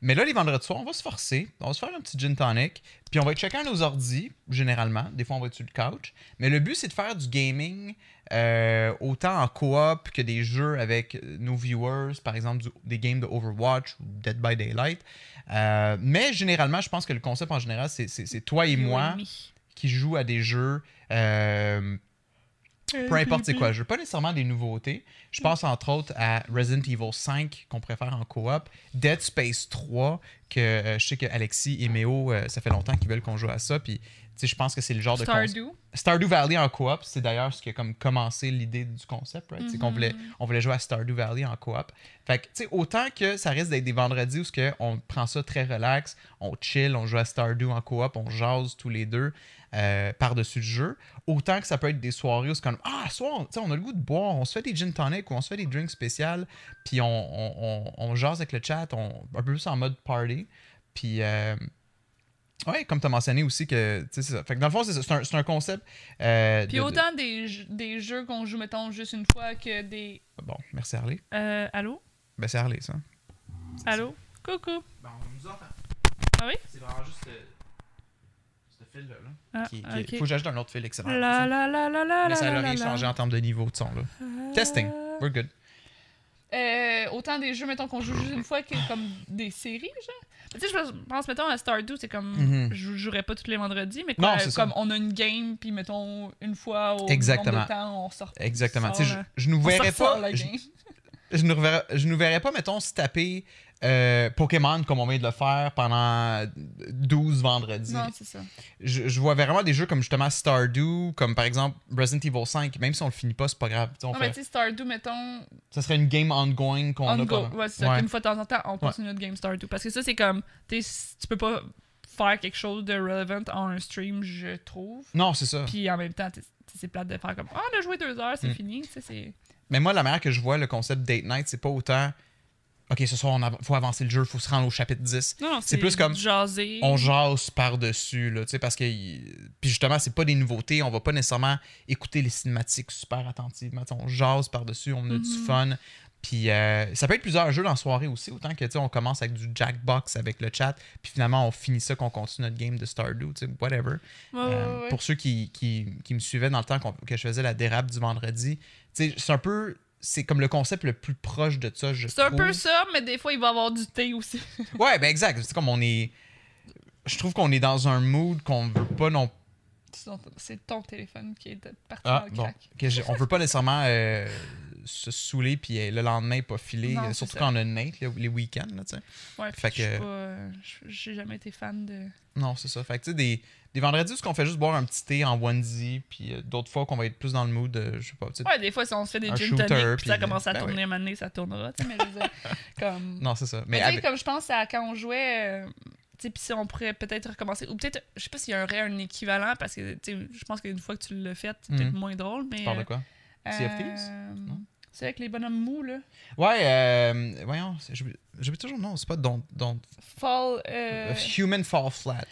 Speaker 2: Mais là, les vendredis soirs, on va se forcer. On va se faire un petit gin tonic. Puis on va être chacun à nos ordis, généralement. Des fois, on va être sur le couch. Mais le but, c'est de faire du gaming euh, autant en coop que des jeux avec nos viewers, par exemple du- des games de Overwatch ou Dead by Daylight. Euh, mais généralement, je pense que le concept en général, c'est- toi et moi qui jouent à des jeux. euh, peu importe c'est quoi le jeu. Pas nécessairement des nouveautés. Je pense entre autres à Resident Evil 5 qu'on préfère en coop, Dead Space 3 que euh, je sais que Alexis et Méo, euh, ça fait longtemps qu'ils veulent qu'on joue à ça. Puis je pense que c'est le genre de concept.
Speaker 1: Stardew.
Speaker 2: Stardew Valley en coop, c'est d'ailleurs ce qui a comme commencé l'idée du concept, right? C'est qu'on voulait, on voulait jouer à Stardew Valley en coop. Fait que, tu sais, autant que ça risque d'être des vendredis où que on prend ça très relax, on chill, on joue à Stardew en coop, on jase tous les deux euh, par-dessus le jeu, autant que ça peut être des soirées où c'est comme, ah, soir, on, a le goût de boire, on se fait des gin tonic ou on se fait des drinks spéciales, puis on, on, on, on jase avec le chat, on, un peu plus en mode party. Puis, euh, ouais, comme tu as mentionné aussi que, tu sais, c'est ça. Fait que dans le fond, c'est ça, c'est un, c'est un concept. euh,
Speaker 1: Puis
Speaker 2: de- de-
Speaker 1: autant des, jeux- des jeux qu'on joue, mettons, juste une fois que des.
Speaker 2: Bon, merci Harley.
Speaker 1: Euh, allô?
Speaker 2: Ben, c'est Harley, ça.
Speaker 1: Allô? Coucou.
Speaker 2: Bon, on nous entend.
Speaker 1: Ah oui?
Speaker 2: C'est vraiment juste ce fil-là.
Speaker 1: Ah,
Speaker 2: Qui, qui-
Speaker 1: ok.
Speaker 2: Faut que j'ajoute un autre fil excellent.
Speaker 1: La la la la la
Speaker 2: Mais ça n'a rien
Speaker 1: la.
Speaker 2: changé en termes de niveau de son. Là. Testing. We're good.
Speaker 1: Euh, autant des jeux, mettons, qu'on joue juste une fois que comme des séries, genre. Tu sais, je pense, mettons, à Stardew, c'est comme.
Speaker 2: Mhm.
Speaker 1: Je jouerais pas tous les vendredis, mais
Speaker 2: Non, ça.
Speaker 1: comme on a une game, puis mettons, une fois au
Speaker 2: Exactement.
Speaker 1: de temps, on sort.
Speaker 2: Exactement. Tu sais, je, je nous verrais pas. Je. Je nous verrais, je nous verrais pas, mettons, se taper euh, Pokémon comme on vient de le faire pendant 12 vendredis.
Speaker 1: Non, c'est ça.
Speaker 2: Je, je vois vraiment des jeux comme justement Stardew, comme par exemple Resident Evil 5. Même si on le finit pas, c'est pas grave. On
Speaker 1: Non, mais
Speaker 2: fait-
Speaker 1: tu sais, Stardew, mettons,
Speaker 2: ça serait une game ongoing qu'on
Speaker 1: on
Speaker 2: a pendant-
Speaker 1: Ouais, c'est ça.
Speaker 2: Ouais.
Speaker 1: Une fois de temps en temps, on continue notre game Stardew. Parce que ça, c'est comme. Tu peux pas faire quelque chose de relevant en un stream, je trouve.
Speaker 2: Non, c'est ça.
Speaker 1: Puis en même temps, c'est plate de faire comme Ah, on a joué deux heures, c'est
Speaker 2: Mm.
Speaker 1: fini. Tu sais, c'est.
Speaker 2: Mais moi, la manière que je vois le concept date night, c'est pas autant. Ok, ce soir, il faut avancer le jeu, il faut se rendre au chapitre 10.
Speaker 1: Non, non,
Speaker 2: C'est plus comme
Speaker 1: jaser.
Speaker 2: On jase par-dessus, là, tu sais, parce que. Puis justement, c'est pas des nouveautés, on va pas nécessairement écouter les cinématiques super attentivement. On jase par-dessus, on a du
Speaker 1: Mhm.
Speaker 2: fun. Puis euh, ça peut être plusieurs jeux dans la soirée aussi, autant que, tu sais, on commence avec du Jackbox avec le chat, puis finalement, on finit ça, qu'on continue notre game de Stardew, tu sais, whatever.
Speaker 1: Ouais,
Speaker 2: Euh,
Speaker 1: ouais, ouais.
Speaker 2: Pour ceux qui, qui, qui me suivaient dans le temps que je faisais la dérape du vendredi, tu sais, c'est un peu. C'est comme le concept le plus proche de ça, je
Speaker 1: C'est un peu ça, mais des fois, il va y avoir du thé aussi. <laughs>
Speaker 2: Ouais, ben exact. C'est comme on est. Je trouve qu'on est dans un mood qu'on veut pas non
Speaker 1: ton- C'est ton téléphone qui est parti
Speaker 2: Ah,
Speaker 1: dans le
Speaker 2: bon.
Speaker 1: crack.
Speaker 2: on veut pas nécessairement euh, se saouler puis euh, le lendemain pas filer,
Speaker 1: Non,
Speaker 2: euh, surtout quand on a Nate là, les week-ends.
Speaker 1: Ouais,
Speaker 2: Fait que-
Speaker 1: euh, J'ai jamais été fan de.
Speaker 2: Non, c'est ça. Fait que tu sais des, des vendredis où on fait juste boire un petit thé en onesie puis euh, d'autres fois qu'on va être plus dans le mood de, je sais pas.
Speaker 1: Ouais, des fois, si on se fait des gin tonic, puis ça commence à
Speaker 2: ben
Speaker 1: tourner
Speaker 2: oui.
Speaker 1: un moment donné, ça tournera, mais je veux dire, <laughs> comme...
Speaker 2: Non, c'est ça.
Speaker 1: Mais
Speaker 2: Mais
Speaker 1: tu sais,
Speaker 2: avec-
Speaker 1: comme je pense à quand on jouait, euh, tu sais, puis si on pourrait peut-être recommencer, ou peut-être, je sais pas s'il y aurait un équivalent, parce que, je pense qu'une fois que tu l'as fait, c'est peut-être
Speaker 2: Mhm.
Speaker 1: moins drôle, mais...
Speaker 2: tu parles de quoi?
Speaker 1: Euh, euh,
Speaker 2: Non?
Speaker 1: C'est avec les bonhommes mous, là.
Speaker 2: Ouais, euh, voyons, j'oublie toujours non, c'est pas don't, don't
Speaker 1: Fall... euh,
Speaker 2: Human Fall Flat.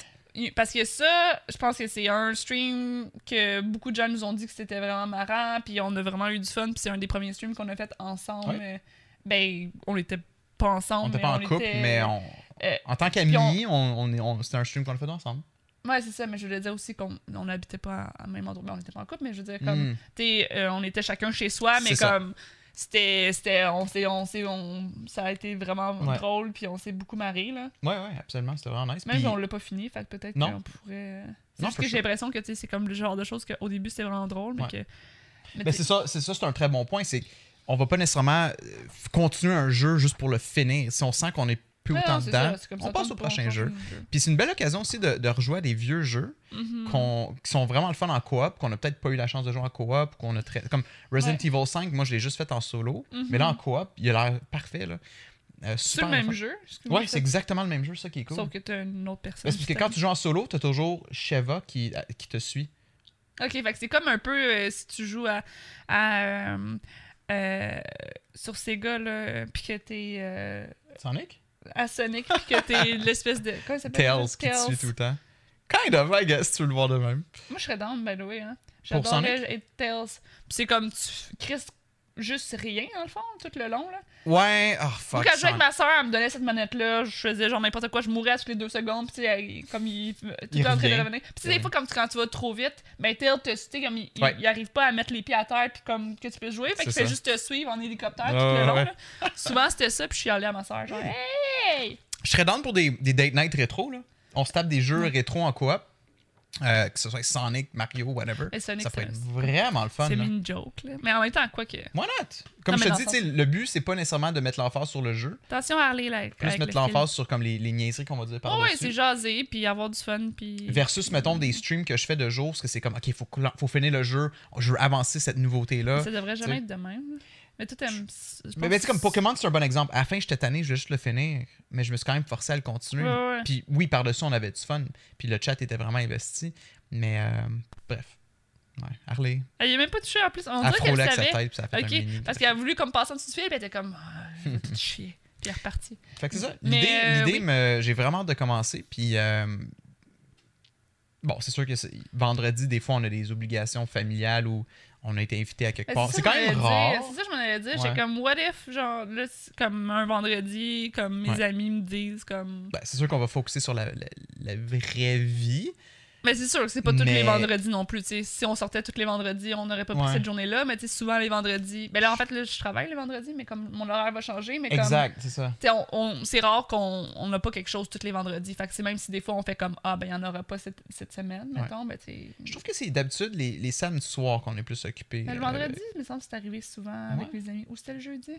Speaker 1: Parce que ça, je pense que c'est un stream que beaucoup de gens nous ont dit que c'était vraiment marrant, puis on a vraiment eu du fun, puis c'est un des premiers streams qu'on a fait ensemble.
Speaker 2: Ouais.
Speaker 1: Ben, on était pas ensemble,
Speaker 2: On était pas en couple,
Speaker 1: était-
Speaker 2: mais on,
Speaker 1: euh,
Speaker 2: en tant qu'amis, on, on, est- on- c'était un stream qu'on a fait ensemble.
Speaker 1: Ouais, c'est ça, mais je voulais dire aussi qu'on on n'habitait pas à- même endroit, ben, on n'était pas en couple, mais je veux dire, comme,
Speaker 2: Mm.
Speaker 1: euh, on était chacun chez soi, mais
Speaker 2: C'est
Speaker 1: comme, c'était, c'était, on s'est, on s'est, on, ça a été vraiment
Speaker 2: Ouais.
Speaker 1: drôle, puis on s'est beaucoup marré, là.
Speaker 2: Ouais, ouais, absolument, c'était vraiment nice.
Speaker 1: Même
Speaker 2: Puis-
Speaker 1: si on l'a pas fini, fait peut-être qu'on pourrait... C'est
Speaker 2: Non,
Speaker 1: juste
Speaker 2: for
Speaker 1: que j'ai l'impression que, tu sais, c'est comme le genre de choses qu'au début, c'était vraiment drôle, mais
Speaker 2: Ouais.
Speaker 1: que... mais
Speaker 2: Ben, c'est ça, c'est ça, c'est un très bon point. C'est on va pas nécessairement euh, continuer un jeu juste pour le finir. Si on sent qu'on est plus autant
Speaker 1: ça,
Speaker 2: on passe au prochain jeu. Puis c'est une belle occasion aussi de, de rejouer à des vieux jeux
Speaker 1: Mhm.
Speaker 2: qu'on- qui sont vraiment le fun en coop, qu'on a peut-être pas eu la chance de jouer en coop, qu'on a très comme Resident
Speaker 1: Ouais.
Speaker 2: Evil 5, moi je l'ai juste fait en solo,
Speaker 1: Mhm.
Speaker 2: mais là en coop, il a l'air parfait là. Euh,
Speaker 1: C'est le même jeu?
Speaker 2: Ouais, c'est exactement le même jeu, ça qui est cool.
Speaker 1: Sauf que t'as une autre personne.
Speaker 2: Parce que quand tu joues en solo, t'as toujours Sheva qui, qui te suit.
Speaker 1: Ok, fait c'est comme un peu euh, si tu joues à. à euh, euh, sur Sega, là, pis que t'es. euh,
Speaker 2: Sonic?
Speaker 1: À Sonic, pis que t'es <laughs> l'espèce de. Comment ça s'appelle?
Speaker 2: Tails qui te suit tout le temps. Kind of, I guess, tu veux le voir de même.
Speaker 1: Moi, je serais down, by the way. Hein. J'adorerais être Tails. Pis c'est comme tu crisses juste rien, dans le fond, tout le long, là.
Speaker 2: Ouais, oh fuck.
Speaker 1: quand je jouais avec ma soeur, elle me donnait cette manette-là, je faisais genre n'importe quoi, je mourais à toutes les deux secondes, elle- comme il. Tout
Speaker 2: Il
Speaker 1: en train de revenir. Sais, des fois, comme quand tu vas trop vite, ben Tails, te- sais, comme il,
Speaker 2: Ouais.
Speaker 1: il arrive pas à mettre les pieds à terre, puis comme que tu peux jouer, fait qu'il fait juste te suivre en hélicoptère tout le long,
Speaker 2: ouais.
Speaker 1: là. Souvent, c'était ça, puis je suis allée à ma soeur, genre, hey!
Speaker 2: Je serais down pour des, des date night rétro, là. On se tape des jeux rétro en coop. Euh, que ce soit Sonic, Mario, whatever.
Speaker 1: Sonic,
Speaker 2: ça pourrait être vraiment le fun.
Speaker 1: C'est une joke, là. Mais en même temps, quoi que.
Speaker 2: Why not? Comme
Speaker 1: Non,
Speaker 2: je te dis,
Speaker 1: le
Speaker 2: but, c'est pas nécessairement de mettre l'emphase sur le jeu,
Speaker 1: Attention à Harley, là.
Speaker 2: plus mettre
Speaker 1: le
Speaker 2: l'emphase sur comme les, les niaiseries qu'on va dire par
Speaker 1: Oh, ouais, c'est jaser, puis avoir du fun, puis.
Speaker 2: Versus, mettons, des streams que je fais de jour, parce que c'est comme, OK, faut, faut finir le jeu, je veux avancer cette nouveauté-là.
Speaker 1: Ça devrait jamais être de même. Mais toi, t'aimes. je
Speaker 2: Mais tu sais, comme Pokémon, c'est un bon exemple. À la fin, j'étais tanné, je voulais juste le finir, mais je me suis quand même forcé à le continuer.
Speaker 1: Ouais, ouais.
Speaker 2: Puis oui, par-dessus, on avait du fun, puis le chat était vraiment investi. Mais euh, bref. Ouais, Harley.
Speaker 1: Elle y a même pas touché en plus. On dirait qu'elle
Speaker 2: avec sa
Speaker 1: savait.
Speaker 2: tête, puis ça a fait un
Speaker 1: Ok,
Speaker 2: mini.
Speaker 1: parce qu'elle a voulu comme passer en dessous du fil, puis elle était comme. Ah, je vais tout chier. Puis elle est repartie.
Speaker 2: Fait que c'est ça.
Speaker 1: Mais,
Speaker 2: L'idée,
Speaker 1: euh,
Speaker 2: l'idée
Speaker 1: oui.
Speaker 2: me- j'ai vraiment hâte de commencer. Puis, euh, bon, c'est sûr que c'est- vendredi, des fois, on a des obligations familiales ou on a été invité à quelque
Speaker 1: Ben,
Speaker 2: part. C'est quand même rare.
Speaker 1: C'est ça que je m'en allais dire. J'étais comme, what if, genre, là, comme un vendredi, comme mes
Speaker 2: Ouais.
Speaker 1: amis me disent, comme.
Speaker 2: Ben, c'est sûr qu'on va focuser sur la, la- la vraie vie.
Speaker 1: Mais c'est sûr que c'est pas tous
Speaker 2: Mais-
Speaker 1: les vendredis non plus. Si on sortait tous les vendredis, on n'aurait pas pris
Speaker 2: Ouais.
Speaker 1: cette journée-là. Mais souvent les vendredis. Ben là, en fait, là, je travaille les vendredis, mais comme mon horaire va changer. Mais comme.
Speaker 2: Exact, c'est ça.
Speaker 1: On, on- c'est rare qu'on on n'a pas quelque chose tous les vendredis. Fait que c'est même si des fois on fait comme Ah, ben il n'y en aura pas cette, cette semaine,
Speaker 2: Ouais.
Speaker 1: mettons. Ben.
Speaker 2: Je trouve que c'est d'habitude les, les samedis soirs qu'on est plus occupés.
Speaker 1: Mais le
Speaker 2: euh,
Speaker 1: vendredi, il me semble que c'est arrivé souvent avec mes amis. Ou c'était le jeudi?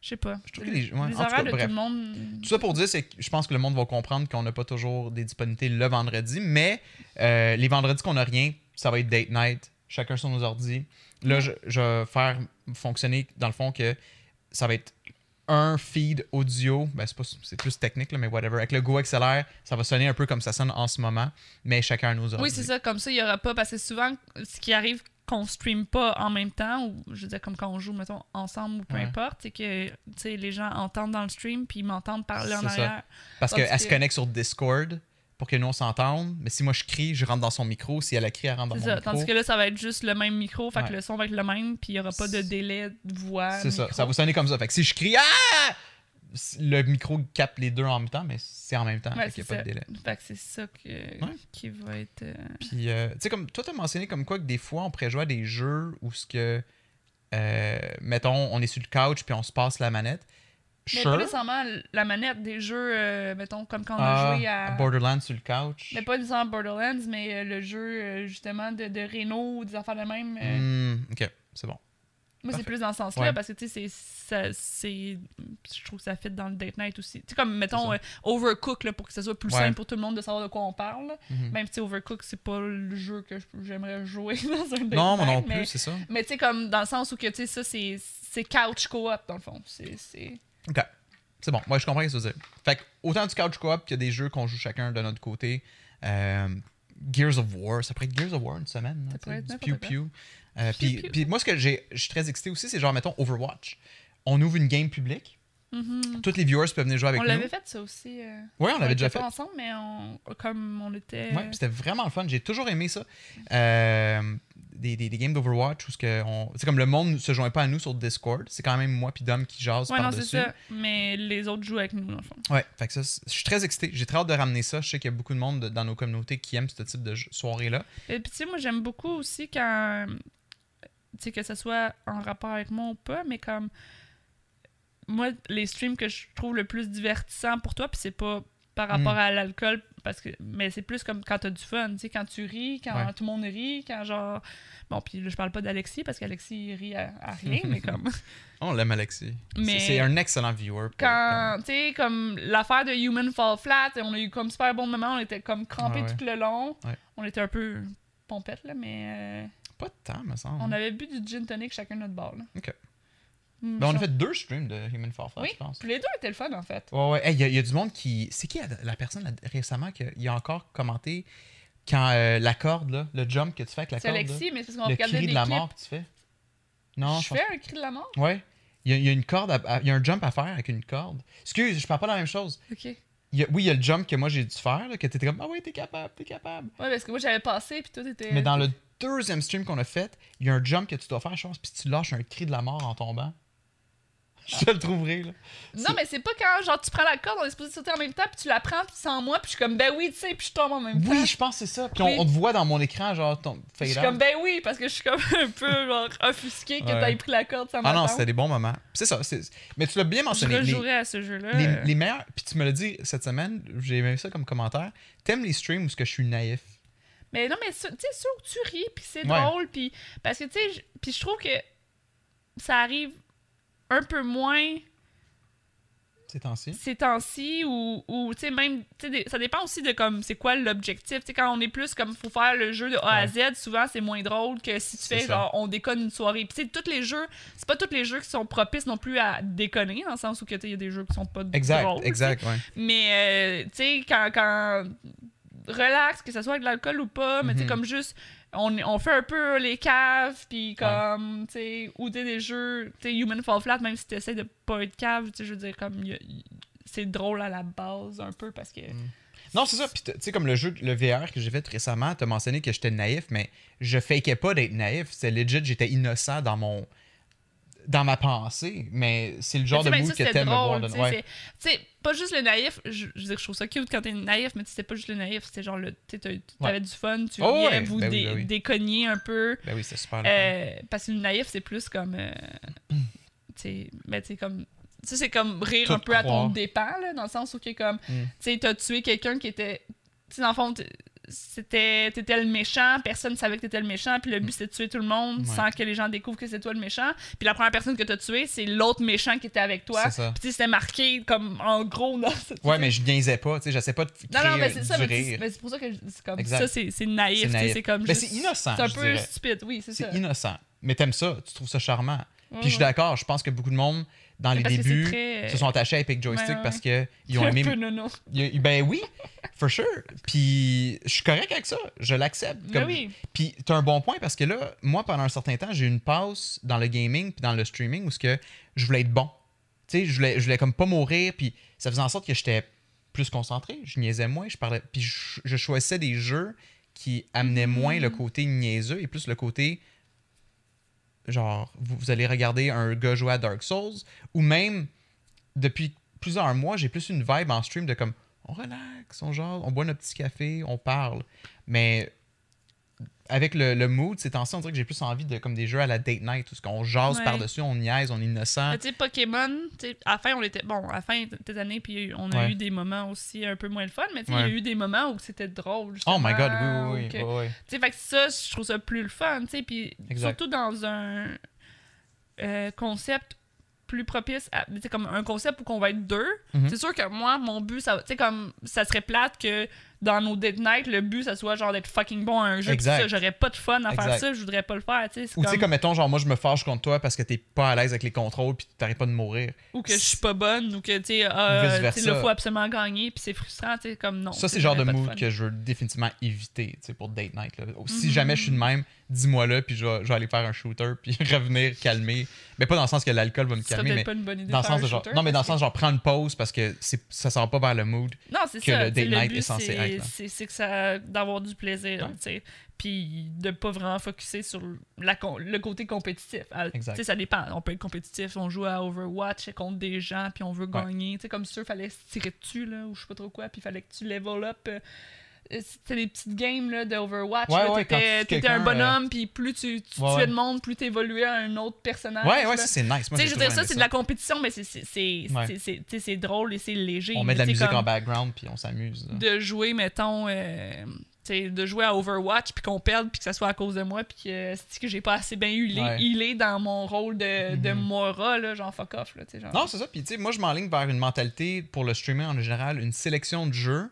Speaker 1: Je sais pas.
Speaker 2: Je trouve que les- ouais, en tout
Speaker 1: horaires
Speaker 2: cas,
Speaker 1: de
Speaker 2: bref.
Speaker 1: tout le monde.
Speaker 2: Tout ça pour dire, c'est que je pense que le monde va comprendre qu'on n'a pas toujours des disponibilités le vendredi, mais euh, les vendredis qu'on n'a rien, ça va être date night, chacun sur nos ordis. Là, je, je vais faire fonctionner, dans le fond, que ça va être un feed audio, ben c'est, pas, c'est plus technique, là, mais whatever. Avec le Go XLR, ça va sonner un peu comme ça sonne en ce moment, mais chacun à nos ordis.
Speaker 1: Oui, c'est ça. Comme ça, il n'y aura pas. Parce que souvent, ce qui arrive qu'on stream pas en même temps, ou je veux dire, comme quand on joue, mettons, ensemble ou peu
Speaker 2: Ouais.
Speaker 1: importe, c'est que tu sais, les gens entendent dans le stream puis ils m'entendent parler en
Speaker 2: C'est ça.
Speaker 1: arrière.
Speaker 2: Parce qu'elle se
Speaker 1: que-
Speaker 2: connecte sur Discord pour que nous on s'entende, mais si moi je crie, je rentre dans son micro. Si elle a crié, elle rentre dans mon
Speaker 1: ça.
Speaker 2: micro.
Speaker 1: Tandis que là, ça va être juste le même micro, fait que
Speaker 2: Ouais.
Speaker 1: le son va être le même, puis il n'y aura pas de délai de voix.
Speaker 2: C'est ça, ça va sonner comme ça. Fait que si je crie Ah! Le micro capte les deux en même temps, mais c'est en même temps.
Speaker 1: Ouais,
Speaker 2: fait qu'il
Speaker 1: c'est
Speaker 2: n'y a pas de délai.
Speaker 1: Fait que c'est ça que- qui va être. euh,
Speaker 2: Puis, euh, tu sais, comme toi, tu as mentionné comme quoi que des fois, on à des jeux où ce que, euh, mettons, on est sur le couch puis on se passe la manette.
Speaker 1: Mais
Speaker 2: Sure.
Speaker 1: pas nécessairement la manette des jeux, mettons, comme quand on
Speaker 2: Ah,
Speaker 1: a joué à.
Speaker 2: Borderlands sur le couch.
Speaker 1: Mais pas nécessairement Borderlands, mais le jeu, justement, de, de Renault ou des affaires de même.
Speaker 2: Hmm, ok, c'est bon.
Speaker 1: Moi, c'est plus dans ce sens-là,
Speaker 2: Ouais.
Speaker 1: parce que, tu sais, c'est- ça- c'est... Je trouve que ça fit dans le date night aussi. Tu sais, comme, mettons,
Speaker 2: ça.
Speaker 1: euh, Overcook, là, pour que ce soit plus
Speaker 2: Ouais.
Speaker 1: simple pour tout le monde de savoir de quoi on parle.
Speaker 2: Mhm.
Speaker 1: Même si Overcook, c'est pas le jeu que j'aimerais jouer <laughs> dans un date
Speaker 2: Non, moi
Speaker 1: night,
Speaker 2: non plus,
Speaker 1: mais-
Speaker 2: c'est ça.
Speaker 1: Mais tu sais, comme, dans le sens où, que, tu sais, ça, c'est couch co-op, dans le fond. C'est... c'est-
Speaker 2: Ok. C'est bon, moi je comprends ce que tu veux dire. Fait que autant du couch co-op qu'il y a des jeux qu'on joue chacun de notre côté. Euh, Gears of War, ça pourrait être Gears of War une semaine. là,
Speaker 1: Ça pourrait être
Speaker 2: du pew pew. Euh, puis, moi, ce que j'ai, je suis très excité aussi, c'est genre, mettons, Overwatch. On ouvre une game publique.
Speaker 1: Mhm.
Speaker 2: Tous les viewers peuvent venir jouer avec
Speaker 1: On
Speaker 2: nous.
Speaker 1: l'avait fait, ça aussi. euh,
Speaker 2: Oui, on l'avait déjà fait.
Speaker 1: ensemble, mais on... comme on était...
Speaker 2: Ouais, puis c'était vraiment le fun. J'ai toujours aimé ça. Euh, des, des, des games d'Overwatch où on... c'est comme le monde ne se joint pas à nous sur Discord. C'est quand même moi puis Dom qui jase
Speaker 1: Ouais, non, c'est
Speaker 2: par-dessus.
Speaker 1: ça. Mais les autres jouent avec nous, dans le fond.
Speaker 2: Ouais, fait que ça, je suis très excité. J'ai très hâte de ramener ça. Je sais qu'il y a beaucoup de monde de- dans nos communautés qui aiment ce type de soirée-là.
Speaker 1: Et puis, tu sais, moi, j'aime beaucoup aussi quand. Tu sais, que ce soit en rapport avec moi ou pas, mais comme. Moi, les streams que je trouve le plus divertissant pour toi, puis c'est pas par rapport
Speaker 2: Mm.
Speaker 1: à l'alcool, parce que mais c'est plus comme quand t'as du fun, tu sais, quand tu ris, quand
Speaker 2: Ouais.
Speaker 1: tout le monde rit, quand genre. Bon, puis je parle pas d'Alexis, parce qu'Alexis, rit à, à rien, mais comme. <laughs> <laughs>
Speaker 2: On l'aime, Alexis. C'est-
Speaker 1: Mais-
Speaker 2: C'est un excellent viewer. pour-
Speaker 1: Quand, tu sais, comme l'affaire de Human Fall Flat, on a eu comme super bon moment, on était comme crampés
Speaker 2: Ouais, ouais.
Speaker 1: tout le long. On était un peu pompettes, là, mais. euh,
Speaker 2: Pas de temps, me semble.
Speaker 1: On avait bu du gin tonic chacun de notre bar. Là.
Speaker 2: Ok.
Speaker 1: Mm,
Speaker 2: Ben, on a fait deux streams de Human Fall Flat,
Speaker 1: Oui,
Speaker 2: je pense.
Speaker 1: puis les deux étaient le fun en fait.
Speaker 2: Ouais, ouais. Hey, Il y, a- il y a du monde qui. C'est qui la, personne là, récemment qui a, encore commenté quand euh, la corde, là, le jump que tu fais avec la
Speaker 1: C'est
Speaker 2: corde. là,
Speaker 1: Alexis, mais c'est parce qu'on
Speaker 2: le
Speaker 1: regardait
Speaker 2: cri
Speaker 1: des
Speaker 2: de la
Speaker 1: clips.
Speaker 2: mort que tu fais. Non,
Speaker 1: je
Speaker 2: pense-
Speaker 1: fais un cri de la mort?
Speaker 2: Ouais. Il y, a, il y a une corde, il y a un jump à faire avec une corde. Excuse, je parle pas de la même chose.
Speaker 1: Ok.
Speaker 2: Il y a- oui, il y a le jump que moi j'ai dû faire, là, que t'étais comme, ah oui, t'es capable, t'es capable.
Speaker 1: Ouais, parce que moi, j'avais passé, puis toi, t'étais...
Speaker 2: Mais dans le deuxième stream qu'on a fait, il y a un jump que tu dois faire, je pense, puis tu lâches un cri de la mort en tombant. <laughs> Je te le trouverai, là.
Speaker 1: Non, mais c'est pas quand, genre, tu prends la corde, on est supposé sauter en même temps, puis tu la prends, puis sans moi, puis je suis comme, ben oui, tu sais, puis je tombe en même temps.
Speaker 2: Oui, je pense que c'est ça. Puis on,
Speaker 1: Oui.
Speaker 2: on te voit dans mon écran, genre, ton
Speaker 1: Je suis comme, ben oui, parce que je suis comme <laughs> un peu, genre, offusqué que
Speaker 2: Ouais.
Speaker 1: t'aies pris la corde sans
Speaker 2: Ah non, c'était des bons moments. C'est ça. Mais tu l'as bien
Speaker 1: Je
Speaker 2: mentionné. les-
Speaker 1: à ce jeu-là.
Speaker 2: les, les meilleurs, puis tu me l'as dit cette semaine, j'ai aimé ça comme commentaire. T'aimes les streams où que je suis naïf?
Speaker 1: Mais non, mais ça- tu sais, sûr que tu ris, puis c'est
Speaker 2: Ouais.
Speaker 1: drôle, puis... Parce que, tu sais, je- puis je trouve que ça arrive un peu moins
Speaker 2: Ces temps-ci.
Speaker 1: ces temps-ci ou, ou tu sais même ça dépend aussi de comme c'est quoi l'objectif tu sais quand on est plus comme faut faire le jeu de A à Z souvent c'est moins drôle que si tu fais
Speaker 2: ça.
Speaker 1: genre on déconne une soirée puis tu sais tous les jeux c'est pas tous les jeux qui sont propices non plus à déconner dans le sens où tu il y a des jeux qui sont pas
Speaker 2: Exact,
Speaker 1: drôles sais.
Speaker 2: exact, ouais.
Speaker 1: mais euh, tu sais quand quand relax que ce soit avec de l'alcool ou pas mais tu sais
Speaker 2: Mhm.
Speaker 1: comme juste on, on fait un peu les caves puis comme tu sais ou des jeux tu sais Human Fall Flat même si tu essaies de pas être cave tu sais je veux dire comme c'est drôle à la base un peu parce que
Speaker 2: Non, c'est ça. Puis, tu sais, comme le jeu, le VR que j'ai fait récemment, t'as mentionné que j'étais naïf, mais je fakais pas d'être naïf. C'est legit, j'étais innocent dans mon. Dans ma pensée. Mais c'est le genre de
Speaker 1: tu
Speaker 2: mood
Speaker 1: ben, ça,
Speaker 2: que t'aimes me voir.
Speaker 1: tu sais, tu pas juste le naïf, je, je veux dire, je trouve ça cute quand t'es naïf, mais c'était pas juste le naïf, c'était genre le, tu t'avais du fun, tu
Speaker 2: Oh,
Speaker 1: riais,
Speaker 2: ouais,
Speaker 1: vous
Speaker 2: ben ben oui.
Speaker 1: déconniez un peu,
Speaker 2: Ben oui, c'est super.
Speaker 1: euh, parce que le naïf, c'est plus comme, euh, <clears throat> tu sais, tu comme, ça, c'est comme rire un peu à ton dépens, là, dans le sens où, comme,
Speaker 2: Mm.
Speaker 1: tu sais, t'as tué quelqu'un qui était, tu sais, dans le fond, c'était t'étais le méchant, personne savait que t'étais le méchant, puis le but c'était de tuer tout le monde
Speaker 2: Ouais.
Speaker 1: sans que les gens découvrent que c'est toi le méchant. Puis la première personne que t'as tué, c'est l'autre méchant qui était avec toi.
Speaker 2: C'est ça.
Speaker 1: Puis c'était marqué comme en gros dans cette-
Speaker 2: Ouais, mais je niaisais pas. Tu sais, j'essaie pas de
Speaker 1: Non,
Speaker 2: créer
Speaker 1: non, mais
Speaker 2: euh,
Speaker 1: c'est ça, mais mais c'est pour ça que c'est comme
Speaker 2: Exact.
Speaker 1: ça, c'est c'est naïf,
Speaker 2: C'est
Speaker 1: c'est comme
Speaker 2: Mais
Speaker 1: juste-
Speaker 2: c'est innocent,
Speaker 1: C'est un peu stupide, oui, c'est ça.
Speaker 2: C'est innocent. Mais t'aimes ça. Tu trouves ça charmant. Puis je suis d'accord. Je pense que beaucoup de monde, dans les débuts,
Speaker 1: très,
Speaker 2: se sont attachés à Epic Joystick
Speaker 1: ouais, ouais.
Speaker 2: parce qu'ils ont <laughs> aimé a- Ben oui, for sure. Puis je suis correct avec ça. Je l'accepte.
Speaker 1: Mais
Speaker 2: Comme-
Speaker 1: Ben oui.
Speaker 2: Puis t'as un bon point parce que là, moi, pendant un certain temps, j'ai eu une pause dans le gaming puis dans le streaming où ce que je voulais être bon. Tu sais, je voulais, je voulais comme pas mourir. Puis ça faisait en sorte que j'étais plus concentré. Je niaisais moins. Je parlais. Puis je, je choisissais des jeux qui amenaient moins le côté niaiseux et plus le côté genre vous, vous allez regarder un gars jouer à Dark Souls ou même depuis plusieurs mois j'ai plus une vibe en stream de comme on relaxe on genre on boit notre petit café on parle. Mais avec le, le mood ces temps-ci on dirait que j'ai plus envie de comme des jeux à la date night où ce qu'on jase
Speaker 1: Ouais.
Speaker 2: par dessus on niaise on est innocent
Speaker 1: tu sais, Pokémon, à la fin, on était. Bon, à la fin de cette année, puis on a
Speaker 2: Ouais.
Speaker 1: eu des moments aussi un peu moins le fun, mais il
Speaker 2: Ouais.
Speaker 1: y a eu des moments où c'était drôle.
Speaker 2: oh my god oui oui
Speaker 1: ou
Speaker 2: oui, ouais.
Speaker 1: Tu sais, fait que ça, je trouve ça plus le fun, tu sais, puis surtout dans un euh, concept plus propice à, comme un concept où qu'on va être deux.
Speaker 2: Mhm.
Speaker 1: C'est sûr que moi, mon but, ça, tu sais, comme, ça serait plate que dans nos date night, le but, ça soit genre d'être fucking bon à un jeu,
Speaker 2: Exact.
Speaker 1: ça, j'aurais pas de fun à faire ça, je voudrais pas le faire, tu sais, c'est
Speaker 2: ou tu sais
Speaker 1: comme-
Speaker 2: mettons genre moi je me fâche contre toi parce que t'es pas à l'aise avec les contrôles puis t'arrêtes pas de mourir
Speaker 1: ou que je suis pas bonne, ou que, tu sais, euh, là, faut absolument gagner, puis c'est frustrant, tu sais, comme non.
Speaker 2: Ça, c'est le genre de mood que je veux définitivement éviter tu sais, pour date night. Là. Si
Speaker 1: Mhm.
Speaker 2: jamais je suis de même, dis-moi là, puis je vais, je vais aller faire un shooter, puis <laughs> revenir calmer. Mais pas dans le sens que l'alcool va me calmer, mais
Speaker 1: pas une bonne idée
Speaker 2: dans le sens de genre.
Speaker 1: shooter,
Speaker 2: Non, mais dans le sens genre prendre une pause parce que ça sort pas vers le mood.
Speaker 1: Non, c'est
Speaker 2: que
Speaker 1: ça.
Speaker 2: le date night
Speaker 1: but,
Speaker 2: est censé
Speaker 1: c'est-
Speaker 2: être.
Speaker 1: C'est que ça d'avoir du plaisir,
Speaker 2: Ouais.
Speaker 1: tu sais. Puis de pas vraiment focuser sur la, le côté compétitif. Ah,
Speaker 2: Exact.
Speaker 1: Tu sais, ça dépend. On peut être compétitif, on joue à Overwatch contre des gens, puis on veut
Speaker 2: Ouais.
Speaker 1: gagner. Tu sais, comme sûr, fallait se tirer dessus, là, ou je sais pas trop quoi, puis fallait que tu level up. euh, C'était des petites games là, de Overwatch.
Speaker 2: Ouais,
Speaker 1: là,
Speaker 2: ouais, quand
Speaker 1: t'étais un bonhomme, puis plus tu, tu
Speaker 2: Ouais,
Speaker 1: tuais de monde, plus t'évoluais à un autre personnage.
Speaker 2: Ouais, ouais,
Speaker 1: là.
Speaker 2: ça c'est nice. Moi,
Speaker 1: je veux dire, ça, c'est de la compétition, mais c'est c'est- drôle et c'est léger.
Speaker 2: On met de la musique en background, puis on s'amuse. là.
Speaker 1: de jouer, mettons, euh, de jouer à Overwatch, puis qu'on perde, puis que ça soit à cause de moi, puis que, c'est que j'ai pas assez bien healé,
Speaker 2: Ouais.
Speaker 1: dans mon rôle de, de
Speaker 2: Mhm.
Speaker 1: Mora, là, genre fuck off, là, genre.
Speaker 2: Non, c'est ça. Puis, tu sais, moi, je m'enligne vers une mentalité pour le streaming en général, une sélection de jeux.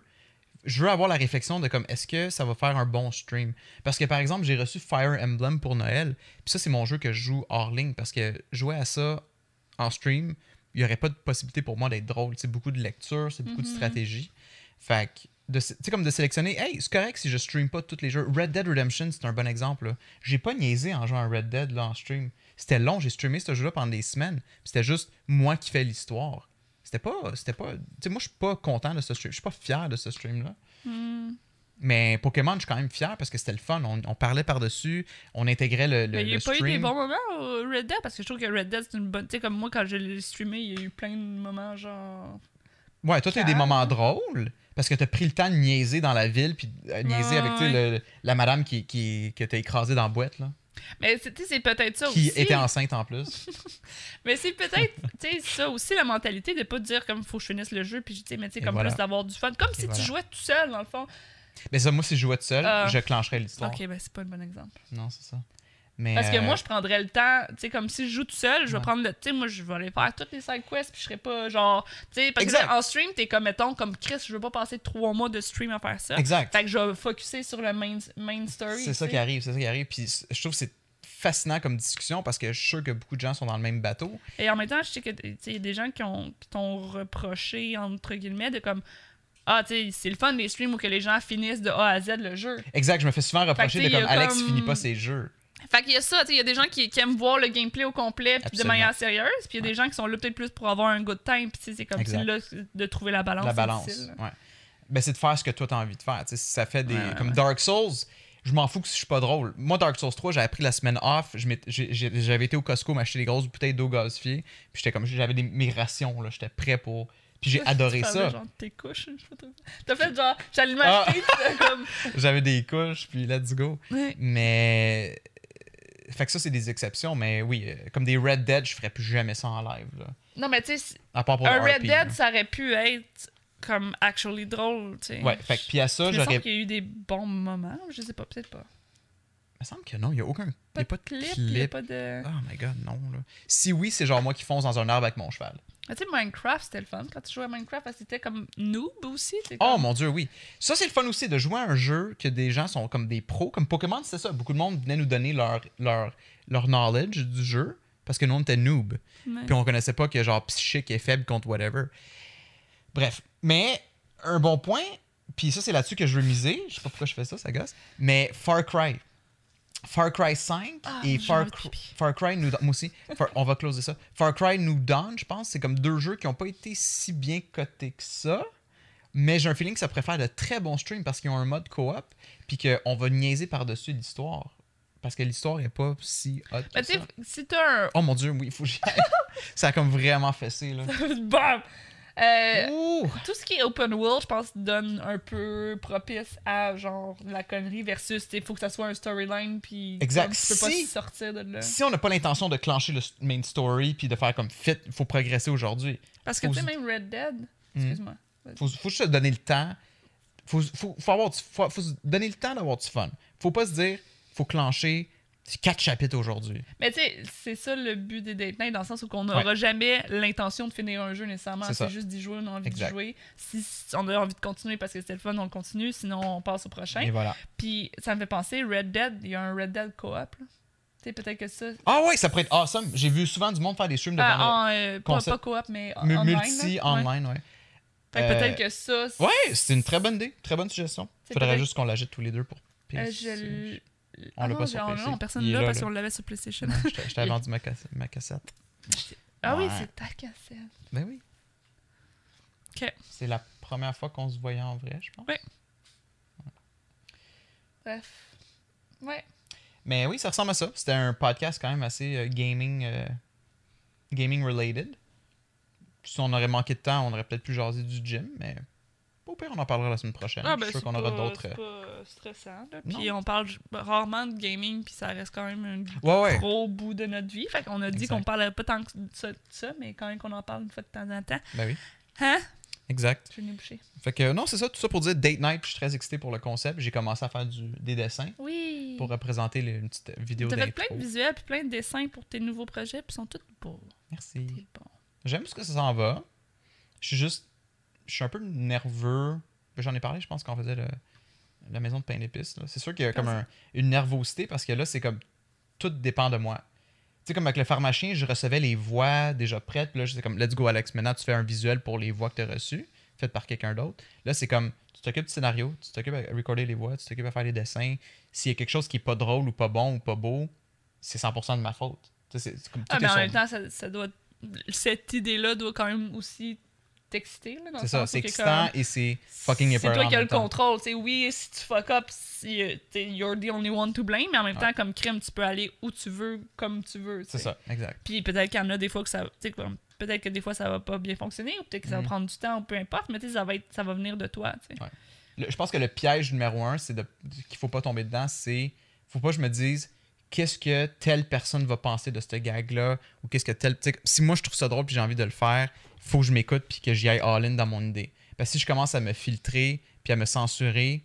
Speaker 2: Je veux avoir la réflexion de comme est-ce que ça va faire un bon stream? Parce que par exemple, j'ai reçu Fire Emblem pour Noël. Puis ça, c'est mon jeu que je joue hors ligne. Parce que jouer à ça en stream, il n'y aurait pas de possibilité pour moi d'être drôle. C'est beaucoup de lecture, c'est beaucoup de
Speaker 1: Mhm.
Speaker 2: stratégie. Fait que sais, comme de sélectionner, hey, c'est correct si je stream pas tous les jeux. Red Dead Redemption, c'est un bon exemple. là. J'ai pas niaisé en jouant à Red Dead là, en stream. C'était long, j'ai streamé ce jeu-là pendant des semaines. puis C'était juste moi qui fais l'histoire. C'était pas. C'était pas. Tu sais, moi, je suis pas content de ce stream. Je suis pas fier de ce stream-là.
Speaker 1: Hmm.
Speaker 2: Mais Pokémon, je suis quand même fier parce que c'était le fun. On, on parlait par-dessus, on intégrait le, le,
Speaker 1: Mais il n'y
Speaker 2: le
Speaker 1: a pas eu des bons moments au Red Dead parce que je trouve que Red Dead c'est une bonne. Tu sais, comme moi quand je l'ai streamé, il y a eu plein de moments genre.
Speaker 2: Ouais, toi, t'as eu des moments drôles parce que t'as pris le temps de niaiser dans la ville puis euh, niaiser
Speaker 1: Ouais,
Speaker 2: avec le- la madame qui, qui, t'as écrasée dans la boîte, là,
Speaker 1: Mais c'est- peut-être ça
Speaker 2: qui
Speaker 1: aussi.
Speaker 2: était enceinte en plus. <laughs>
Speaker 1: Mais c'est peut-être, ça aussi la mentalité de pas dire comme faut que je finisse le jeu puis sais, mais tu sais comme
Speaker 2: voilà.
Speaker 1: plus d'avoir du fun, comme si
Speaker 2: voilà.
Speaker 1: tu jouais tout seul dans le fond.
Speaker 2: Mais ça, moi, si je jouais tout seul,
Speaker 1: Euh,
Speaker 2: je clencherais l'histoire.
Speaker 1: Ok, ben c'est pas un bon exemple.
Speaker 2: Non, c'est ça. Mais,
Speaker 1: Parce que
Speaker 2: euh,
Speaker 1: moi, je prendrais le temps, tu sais, comme si je joue tout seul, je vais
Speaker 2: Ouais.
Speaker 1: prendre le. Tu sais, moi, je vais aller faire toutes les side quests, puis je serais pas genre. Tu sais, parce que
Speaker 2: Exact.
Speaker 1: en stream, t'es comme, mettons, comme Chris, je veux pas passer trois mois de stream à faire ça.
Speaker 2: Exact.
Speaker 1: Fait que je vais focuser sur le main, main story.
Speaker 2: C'est ça qui arrive, c'est ça qui arrive. Puis je trouve que c'est fascinant comme discussion parce que je suis sûr que beaucoup de gens sont dans le même bateau.
Speaker 1: Et en même temps, je sais que tu sais, il y a des gens qui ont qui t'ont reproché, entre guillemets, de comme. Ah, tu sais, c'est le fun des streams où que les gens finissent de A à Z le jeu.
Speaker 2: Exact, je me fais souvent reprocher de comme Alex
Speaker 1: comme-
Speaker 2: finit pas ses jeux.
Speaker 1: Fait qu'il y a ça, tu sais, il y a des gens qui, qui aiment voir le gameplay au complet puis de manière sérieuse, puis il y a des gens qui sont là peut-être plus pour avoir un good time, puis tu c'est comme si là, de trouver la balance.
Speaker 2: la balance. Ouais. Ben, c'est de faire ce que toi t'as envie de faire. Tu sais, si ça fait des.
Speaker 1: Ouais,
Speaker 2: comme. Dark Souls, je m'en fous que je suis pas drôle. Moi, Dark Souls 3, j'avais pris la semaine off. J'avais été au Costco m'acheter des grosses bouteilles d'eau gazifiée. Puis j'étais comme. J'avais des mes rations, là. J'étais prêt pour. Puis j'ai <laughs>
Speaker 1: Tu
Speaker 2: adoré
Speaker 1: parlais
Speaker 2: ça.
Speaker 1: genre tes couches. T'as fait genre, j'allais
Speaker 2: Ah.
Speaker 1: m'acheter, t'as comme. <laughs>
Speaker 2: J'avais des couches, puis let's go.
Speaker 1: Ouais.
Speaker 2: Mais. Fait que ça, c'est des exceptions. Mais oui, euh, comme des Red Dead, je ferais plus jamais ça en live. Là.
Speaker 1: Non, mais tu sais, un Red
Speaker 2: RP,
Speaker 1: Dead,
Speaker 2: là.
Speaker 1: ça aurait pu être comme actually drôle, tu sais.
Speaker 2: Ouais, fait que puis à ça, j'aurais.
Speaker 1: qu'il y a eu des bons moments, je sais pas, peut-être pas.
Speaker 2: Il me semble que non, il n'y a aucun. Il
Speaker 1: Pas
Speaker 2: n'y a pas de
Speaker 1: clip,
Speaker 2: clip.
Speaker 1: il y a pas de.
Speaker 2: Oh my god, non. Là. Si oui, c'est genre moi qui fonce dans un arbre avec mon cheval.
Speaker 1: Mais Tu sais, Minecraft, c'était le fun. Quand tu jouais à Minecraft, c'était comme noob aussi. c'est
Speaker 2: Oh mon dieu, oui. Ça, c'est le fun aussi de jouer à un jeu que des gens sont comme des pros. Comme Pokémon, c'était ça. Beaucoup de monde venait nous donner leur, leur, leur knowledge du jeu parce que nous, on était noob.
Speaker 1: Ouais.
Speaker 2: Puis on connaissait pas que genre psychique est faible contre whatever. Bref. Mais un bon point, puis ça, c'est là-dessus que je veux miser. Je sais pas pourquoi je fais ça, ça gosse. Mais Far Cry. Far Cry 5
Speaker 1: Ah,
Speaker 2: et Far. Far Cry New Dawn. Moi aussi. Far- on va closer ça. Far Cry New Dawn, je pense, c'est comme deux jeux qui ont pas été si bien cotés que ça. Mais j'ai un feeling que ça pourrait faire de très bons streams parce qu'ils ont un mode coop. Puis qu'on va niaiser par-dessus l'histoire. Parce que l'histoire est pas si hot
Speaker 1: Mais tu si t'as un.
Speaker 2: Oh mon dieu, oui, il faut que j'y aille. <laughs> Ça a comme vraiment fessé, là.
Speaker 1: Bam! Euh, tout ce qui est open world, je pense, donne un peu propice à genre la connerie versus, il faut que ça soit un storyline, puis
Speaker 2: Exact.
Speaker 1: comme, tu peux pas
Speaker 2: Si-
Speaker 1: sortir de là.
Speaker 2: Si on n'a pas l'intention de clencher le main story puis de faire comme fit, il faut progresser aujourd'hui.
Speaker 1: Parce que tu sais, même Red Dead,
Speaker 2: Hmm.
Speaker 1: excuse-moi.
Speaker 2: Faut, faut juste se donner le temps. Faut, faut, faut, avoir du- faut, faut se donner le temps d'avoir du fun. Faut pas se dire, faut clencher quatre chapitres aujourd'hui.
Speaker 1: Mais tu sais, c'est ça le but des date night, dans le sens où on
Speaker 2: Ouais.
Speaker 1: n'aura jamais l'intention de finir un jeu nécessairement.
Speaker 2: C'est.
Speaker 1: C'est juste d'y jouer, on a envie
Speaker 2: Exact.
Speaker 1: de jouer. Si on a envie de continuer parce que c'était le fun, on le continue. Sinon, on passe au prochain.
Speaker 2: Et voilà.
Speaker 1: Puis ça me fait penser, Red Dead, il y a un Red Dead co-op. Tu sais, peut-être que ça.
Speaker 2: Ah ouais, ça pourrait être awesome. J'ai vu souvent du monde faire des streams de
Speaker 1: Ah, en, euh, pas, pas co-op, mais online.
Speaker 2: multi.
Speaker 1: Ouais.
Speaker 2: online, ouais.
Speaker 1: Fait que
Speaker 2: Euh,
Speaker 1: peut-être que ça. c'est-
Speaker 2: Ouais, c'est une très bonne idée, très bonne suggestion.
Speaker 1: C'est
Speaker 2: Faudrait
Speaker 1: peut-être-
Speaker 2: juste qu'on l'achète tous les deux pour
Speaker 1: Euh, je
Speaker 2: On
Speaker 1: Ah
Speaker 2: l'a
Speaker 1: non,
Speaker 2: pas sur PC.
Speaker 1: non, personne
Speaker 2: est
Speaker 1: l'a parce qu'on l'avait sur PlayStation. <laughs>
Speaker 2: Je t'a- je t'avais
Speaker 1: Il-
Speaker 2: vendu ma, cassette- ma cassette.
Speaker 1: ah oui, c'est ta cassette.
Speaker 2: Ben oui.
Speaker 1: Ok.
Speaker 2: C'est la première fois qu'on se voyait en vrai, je pense.
Speaker 1: Ouais. Bref. Ouais.
Speaker 2: Mais oui, ça ressemble à ça. C'était un podcast quand même assez euh, gaming, euh, gaming related. Si on aurait manqué de temps, on aurait peut-être pu jaser du gym, mais au pire, on en parlera la semaine prochaine.
Speaker 1: Ah,
Speaker 2: je
Speaker 1: ben,
Speaker 2: suis sûr
Speaker 1: c'est
Speaker 2: qu'on aura d'autres.
Speaker 1: C'est
Speaker 2: euh,
Speaker 1: pas stressant. Là. Puis on parle rarement de gaming, puis ça reste quand même un
Speaker 2: Ouais, ouais.
Speaker 1: gros bout de notre vie. Fait qu'on a dit qu'on parlait pas tant que ça, de ça, mais quand même qu'on en parle une fois de temps en temps.
Speaker 2: Ben oui,
Speaker 1: Hein?
Speaker 2: exact.
Speaker 1: Je vais boucher.
Speaker 2: Fait que non, c'est ça, tout ça pour dire date night. Je suis très excité pour le concept. J'ai commencé à faire du, des dessins
Speaker 1: Oui.
Speaker 2: pour représenter les- une petite vidéo
Speaker 1: fait
Speaker 2: d'intro.
Speaker 1: plein de visuels puis plein de dessins pour tes nouveaux projets, puis ils sont tous beaux.
Speaker 2: Merci.
Speaker 1: Bon.
Speaker 2: J'aime ce que ça s'en va. Je suis juste. Je suis un peu nerveux. J'en ai parlé, je pense, quand on faisait le- la maison de pain d'épices. C'est sûr qu'il y a comme un- une nervosité parce que là, c'est comme. Tout dépend de moi. Tu sais, comme avec le pharmacien, je recevais les voix déjà prêtes. Puis là, c'est comme, let's go, Alex. Maintenant, tu fais un visuel pour les voix que tu as reçues. faite par quelqu'un d'autre. Là, c'est comme, tu t'occupes du scénario, tu t'occupes à recorder les voix, tu t'occupes à faire les dessins. S'il y a quelque chose qui est pas drôle ou pas bon ou pas beau, c'est 100% de ma faute. Tu sais, c'est- comme,
Speaker 1: Ah, mais en même temps, ça, ça doit. Cette idée-là doit quand même aussi t'exciter.
Speaker 2: C'est ça, c'est excitant
Speaker 1: comme-
Speaker 2: et c'est fucking
Speaker 1: C'est toi qui as le
Speaker 2: temps.
Speaker 1: contrôle. C'est oui, si tu fuck up, si, euh, you're the only one to blame, mais en même
Speaker 2: Ouais.
Speaker 1: temps, comme crime, tu peux aller où tu veux, comme tu veux.
Speaker 2: C'est ça, exact.
Speaker 1: Puis peut-être qu'il y en a des fois que ça. Peut-être que des fois ça va pas bien fonctionner, ou peut-être que ça va
Speaker 2: Mhm.
Speaker 1: prendre du temps, ou peu importe, mais tu sais, ça va, être, ça va venir de toi.
Speaker 2: Ouais. Le- je pense que le piège numéro un, c'est qu'il faut pas tomber dedans, c'est faut pas que je me dise qu'est-ce que telle personne va penser de ce gag-là ou qu'est-ce que telle. Si moi je trouve ça drôle puis j'ai envie de le faire, faut que je m'écoute puis que j'y aille all-in dans mon idée. Parce que si je commence à me filtrer puis à me censurer,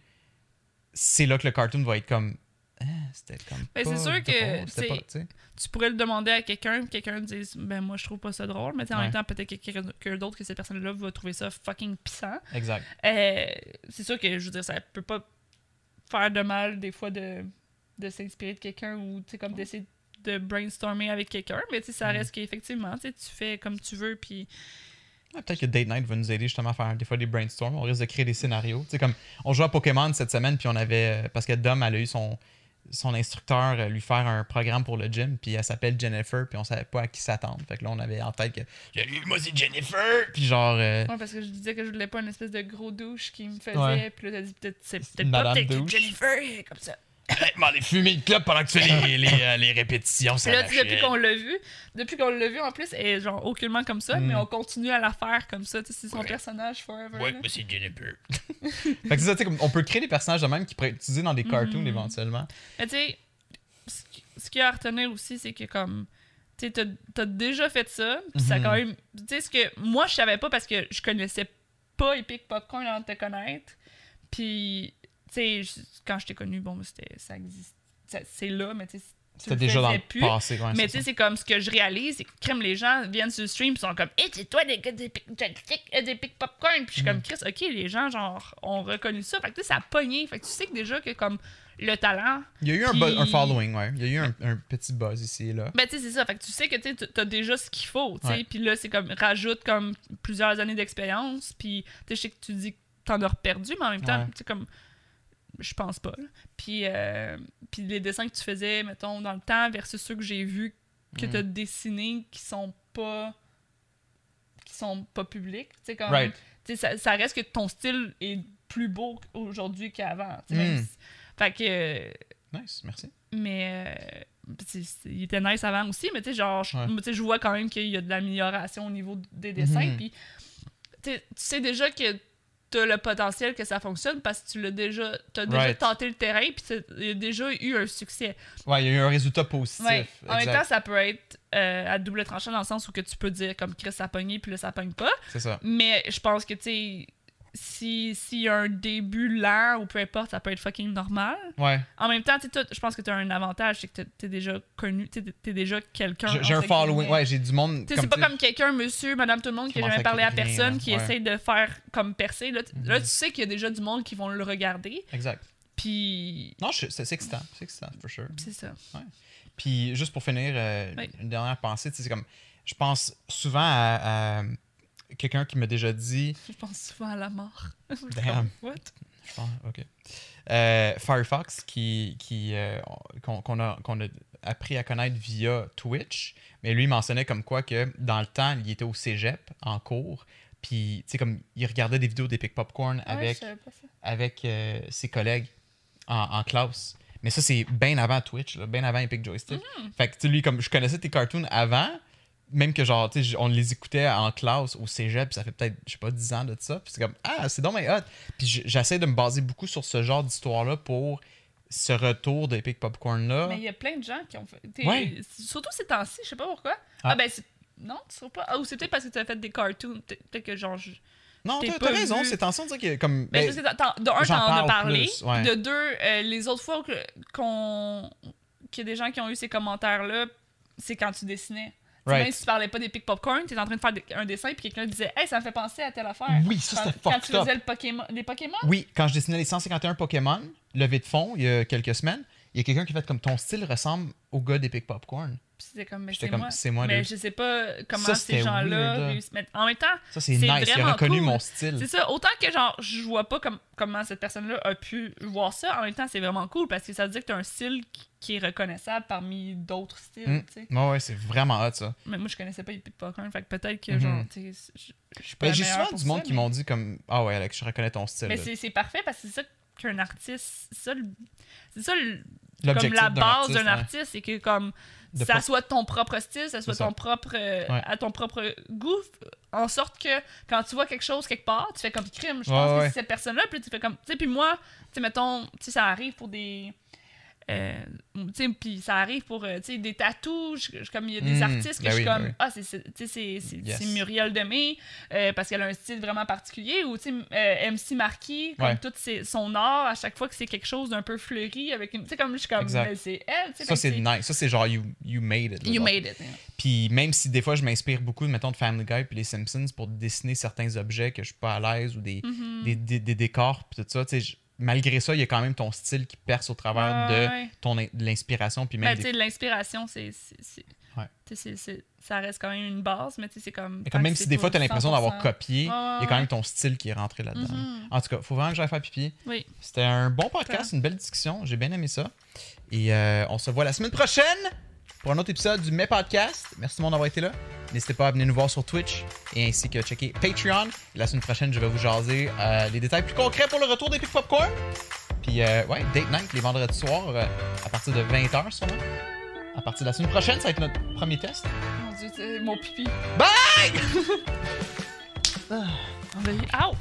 Speaker 2: c'est là que le cartoon va être comme. Ah, c'était comme.
Speaker 1: Ben, c'est sûr que,
Speaker 2: drôle, c'était pas-
Speaker 1: tu pourrais le demander à quelqu'un, quelqu'un dise Ben, moi, je trouve pas ça drôle, mais en même temps, peut-être que quelqu'un d'autre, que cette personne-là va trouver ça fucking pissant.
Speaker 2: Exact.
Speaker 1: Euh, c'est sûr que, je veux dire, ça peut pas faire de mal, des fois, de, de s'inspirer de quelqu'un ou, tu sais, comme d'essayer de brainstormer avec quelqu'un, mais tu sais, ça
Speaker 2: Mhm.
Speaker 1: reste qu'effectivement, tu fais comme tu veux, puis.
Speaker 2: Peut-être que Date Night va nous aider justement à faire des fois des brainstorms. On risque de créer des scénarios. Sais, comme on jouait à Pokémon cette semaine, puis on avait. Parce que Dom, elle a eu son, son instructeur euh, lui faire un programme pour le gym, puis elle s'appelle Jennifer, puis on savait pas à qui s'attendre. Fait que là, on avait en tête que. Moi c'est Jennifer! Puis genre. euh,
Speaker 1: Ouais, parce que je disais que je voulais pas une espèce de gros douche qui me faisait,
Speaker 2: Ouais.
Speaker 1: puis là, t'as dit peut-être c'est peut-être pas, peut-être. Jennifer, comme ça.
Speaker 2: Hey, m'en ai fumé de club pendant que tu fais les, les, euh, les répétitions. Ça
Speaker 1: là, depuis qu'on l'a vu, depuis qu'on l'a vu, en plus, elle est genre aucunement comme ça,
Speaker 2: Mm.
Speaker 1: mais on continue à la faire comme ça. tu sais, C'est son
Speaker 2: Ouais.
Speaker 1: personnage forever.
Speaker 2: Ouais,
Speaker 1: là.
Speaker 2: moi c'est Jennifer. <laughs> fait que c'est ça, tu sais, comme on peut créer des personnages de même qui pourraient être utilisés dans des cartoons
Speaker 1: Mhm.
Speaker 2: éventuellement.
Speaker 1: Mais tu sais, ce qui- ce qu'il y a à retenir aussi, c'est que comme. Tu sais, t'as- déjà fait ça, puis ça a
Speaker 2: Mhm.
Speaker 1: quand même. Tu sais, ce que moi, je savais pas parce que je connaissais pas Epic Popcorn avant de te connaître. Puis, tu sais, quand je t'ai connu, bon, c'était, ça existe. C'est là, mais tu sais,
Speaker 2: C'était déjà dans le
Speaker 1: plus.
Speaker 2: passé. ouais,
Speaker 1: Mais tu sais, c'est comme ce que je réalise, c'est que crème, les gens viennent sur le stream, ils sont comme, hé, c'est toi des gars des pic, des pic popcorn. Puis je suis comme,
Speaker 2: Mhm.
Speaker 1: Chris, ok, les gens, genre, ont reconnu ça. Fait que tu sais, ça a pogné. Fait que tu sais que déjà que comme le talent,
Speaker 2: Il y a eu un, buzz- un following, ouais. Il y a eu un, un petit buzz ici et là.
Speaker 1: ben tu sais, c'est ça. Fait que tu sais que tu t'as déjà ce qu'il faut, tu sais.
Speaker 2: Ouais.
Speaker 1: Puis là, c'est comme, rajoute comme plusieurs années d'expérience. Puis tu sais, je sais que tu dis que t'en as reperdu, mais en même temps,
Speaker 2: Ouais.
Speaker 1: tu sais, comme, je pense pas. là. Puis, euh, puis les dessins que tu faisais, mettons, dans le temps versus ceux que j'ai vus que
Speaker 2: Mhm.
Speaker 1: t'as dessinés qui sont pas qui sont pas publics, tu comme,
Speaker 2: Right.
Speaker 1: tu ça, ça reste que ton style est plus beau aujourd'hui qu'avant, tu
Speaker 2: Mm.
Speaker 1: Fait que... euh,
Speaker 2: Nice, merci.
Speaker 1: mais euh, tu il était nice avant aussi, mais tu sais, genre, je-
Speaker 2: Ouais.
Speaker 1: tu sais, je vois quand même qu'il y a de l'amélioration au niveau des dessins.
Speaker 2: Mhm.
Speaker 1: Puis, tu tu sais déjà que tu as le potentiel que ça fonctionne parce que tu l'as déjà, as déjà
Speaker 2: Right.
Speaker 1: tenté le terrain, puis t'as- il y a déjà eu un succès.
Speaker 2: Ouais, il y a eu un résultat positif.
Speaker 1: Ouais. En même temps, ça peut être euh, à double tranchant dans le sens où que tu peux dire comme Chris ça a pogné, puis là ça pogne pas.
Speaker 2: C'est ça.
Speaker 1: Mais je pense que, tu sais, si- s'il y a un début lent ou peu importe, ça peut être fucking normal.
Speaker 2: Ouais.
Speaker 1: En même temps, tu je pense que tu as un avantage, c'est que t'es- t'es déjà connu, t'es t'es déjà quelqu'un.
Speaker 2: J'ai un following. Ouais, j'ai du monde.
Speaker 1: Tu sais, c'est pas comme quelqu'un, monsieur, madame, tout le monde, qui a
Speaker 2: Commence
Speaker 1: jamais
Speaker 2: à
Speaker 1: parlé à personne, qui
Speaker 2: ouais.
Speaker 1: essaye de faire comme percer. Là, tu- là,
Speaker 2: Mhm.
Speaker 1: tu sais qu'il y a déjà du monde qui vont le regarder.
Speaker 2: Exact.
Speaker 1: Puis.
Speaker 2: Non, c'est excitant. C'est excitant, for sure.
Speaker 1: C'est ça.
Speaker 2: Puis juste pour finir, euh,
Speaker 1: Oui.
Speaker 2: une dernière pensée, tu sais, c'est comme. Je pense souvent à, à quelqu'un qui m'a déjà dit. <laughs>
Speaker 1: Je pense souvent à la mort. <laughs>
Speaker 2: Damn.
Speaker 1: What?
Speaker 2: Je pense, ok. Euh, Firefox, qui, qui, euh, qu'on, a, qu'on a appris à connaître via Twitch, mais lui mentionnait comme quoi que dans le temps, il était au cégep, en cours, puis tu sais, comme il regardait des vidéos d'Epic Popcorn
Speaker 1: Ah ouais,
Speaker 2: avec, euh, ses collègues en, en classe. Mais ça, c'est bien avant Twitch, bien avant Epic Joystick.
Speaker 1: Hmm.
Speaker 2: Fait que, tu sais, lui, comme je connaissais tes cartoons avant, même que genre, tu sais, on les écoutait en classe au cégep, puis ça fait peut-être, je sais pas, 10 ans de ça. Puis c'est comme, ah, c'est donc bien hot. Puis j'essaie de me baser beaucoup sur ce genre d'histoire-là pour ce retour d'Epic Popcorn-là.
Speaker 1: Mais il y a plein de gens qui ont fait.
Speaker 2: Ouais.
Speaker 1: Surtout ces temps-ci, je sais pas pourquoi.
Speaker 2: Ah.
Speaker 1: Ah, ben, c'est- non, tu sais pas? Ah, ou c'est peut-être parce que tu as fait des cartoons. Peut- Peut-être que genre. je-
Speaker 2: Non, t'as, raison, c'est en sens que comme.
Speaker 1: Ben,
Speaker 2: ben,
Speaker 1: de un,
Speaker 2: j'en
Speaker 1: t'en as parlé.
Speaker 2: plus, ouais.
Speaker 1: De deux, euh, les autres fois qu'on qu'il y a des gens qui ont eu ces commentaires-là, c'est quand tu dessinais. Tu sais,
Speaker 2: Right.
Speaker 1: Même si tu parlais pas des pic popcorn, tu es en train de faire un dessin puis quelqu'un disait Hey, ça me fait penser à telle affaire.
Speaker 2: Oui, ça,
Speaker 1: Quand-
Speaker 2: c'était
Speaker 1: Quand tu faisais le Pokémon, des Pokémon?
Speaker 2: Oui, quand je dessinais les 151 Pokémon, levée de fond, il y a quelques semaines, il y a quelqu'un qui fait comme ton style ressemble au gars d'Epic Popcorn.
Speaker 1: Puis c'était comme, mais c'est moi. Mais je sais pas comment
Speaker 2: Ça,
Speaker 1: ces gens-là. Mais en même temps,
Speaker 2: Ça, c'est nice. Il a
Speaker 1: vraiment
Speaker 2: reconnu
Speaker 1: cool.
Speaker 2: mon style.
Speaker 1: c'est ça. Autant que genre, je vois pas comme, comment cette personne-là a pu voir ça, en même temps, c'est vraiment cool parce que ça veut dire que t'as un style qui, est reconnaissable parmi d'autres styles,
Speaker 2: Mm.
Speaker 1: tu sais.
Speaker 2: Ouais, ouais, c'est vraiment hot, ça.
Speaker 1: Mais moi, je connaissais pas Epic Popcorn, fait que peut-être que,
Speaker 2: Mhm.
Speaker 1: genre, tu sais, je suis pas
Speaker 2: Ben, j'ai souvent du monde qui m'ont dit comme Ah ouais, Alex, je reconnais ton style.
Speaker 1: Mais c'est parfait parce que c'est ça qu'un artiste. C'est ça, le- c'est ça le- comme la
Speaker 2: d'un
Speaker 1: base
Speaker 2: artiste,
Speaker 1: d'un
Speaker 2: ouais.
Speaker 1: artiste, c'est que comme
Speaker 2: De
Speaker 1: ça
Speaker 2: pas-
Speaker 1: soit ton propre style, ça soit
Speaker 2: ça.
Speaker 1: ton propre euh,
Speaker 2: Ouais.
Speaker 1: à ton propre goût, en sorte que quand tu vois quelque chose quelque part, tu fais comme crime. Je pense
Speaker 2: ouais.
Speaker 1: que c'est cette personne-là, puis tu fais comme, tu sais, puis moi, tu sais, mettons, tu sais, ça arrive pour des euh, puis ça arrive pour euh, des tatous. Comme il y a des
Speaker 2: Mm,
Speaker 1: artistes que
Speaker 2: ben
Speaker 1: je suis
Speaker 2: oui,
Speaker 1: comme, ah, c'est- Muriel Demé euh, parce qu'elle a un style vraiment particulier. Ou euh, MC Marquis, comme
Speaker 2: Ouais.
Speaker 1: tout ses- son art, à chaque fois que c'est quelque chose d'un peu fleuri, avec une. Tu sais, comme je suis comme, c'est elle.
Speaker 2: Ça, c'est nice. Ça, c'est genre you, you made it.
Speaker 1: You
Speaker 2: genre.
Speaker 1: made it.
Speaker 2: Puis même si des fois, je m'inspire beaucoup, mettons, de Family Guy puis les Simpsons pour dessiner certains objets que je suis pas à l'aise ou des,
Speaker 1: Mhm.
Speaker 2: des, des- des décors puis tout ça, tu sais, malgré ça, il y a quand même ton style qui perce au travers
Speaker 1: Ouais,
Speaker 2: de
Speaker 1: ouais.
Speaker 2: ton de l'inspiration puis
Speaker 1: Ben,
Speaker 2: même des-
Speaker 1: l'inspiration, c'est.
Speaker 2: Ouais.
Speaker 1: ça reste quand même une base, mais tu sais, c'est comme.
Speaker 2: mais comme même si des fois, tu as l'impression d'avoir
Speaker 1: 100%.
Speaker 2: copié, il y a quand même ton style qui est rentré là-dedans.
Speaker 1: Mhm.
Speaker 2: En tout cas, faut vraiment que j'aille faire pipi.
Speaker 1: Oui.
Speaker 2: C'était un bon podcast, une belle discussion. J'ai bien aimé ça. Et euh, on se voit la semaine prochaine pour un autre épisode du Mes Podcast. Merci tout le monde d'avoir été là. N'hésitez pas à venir nous voir sur Twitch et ainsi que checker Patreon. La semaine prochaine, je vais vous jaser euh, les détails plus concrets pour le retour d'Epic Popcorn. Puis, euh, ouais, Date Night les vendredis soirs euh, à partir de 20h sûrement. À partir de la semaine prochaine, ça va être notre premier test.
Speaker 1: Mon dieu, c'est mon pipi.
Speaker 2: Bye! <laughs>
Speaker 1: Y- Ow!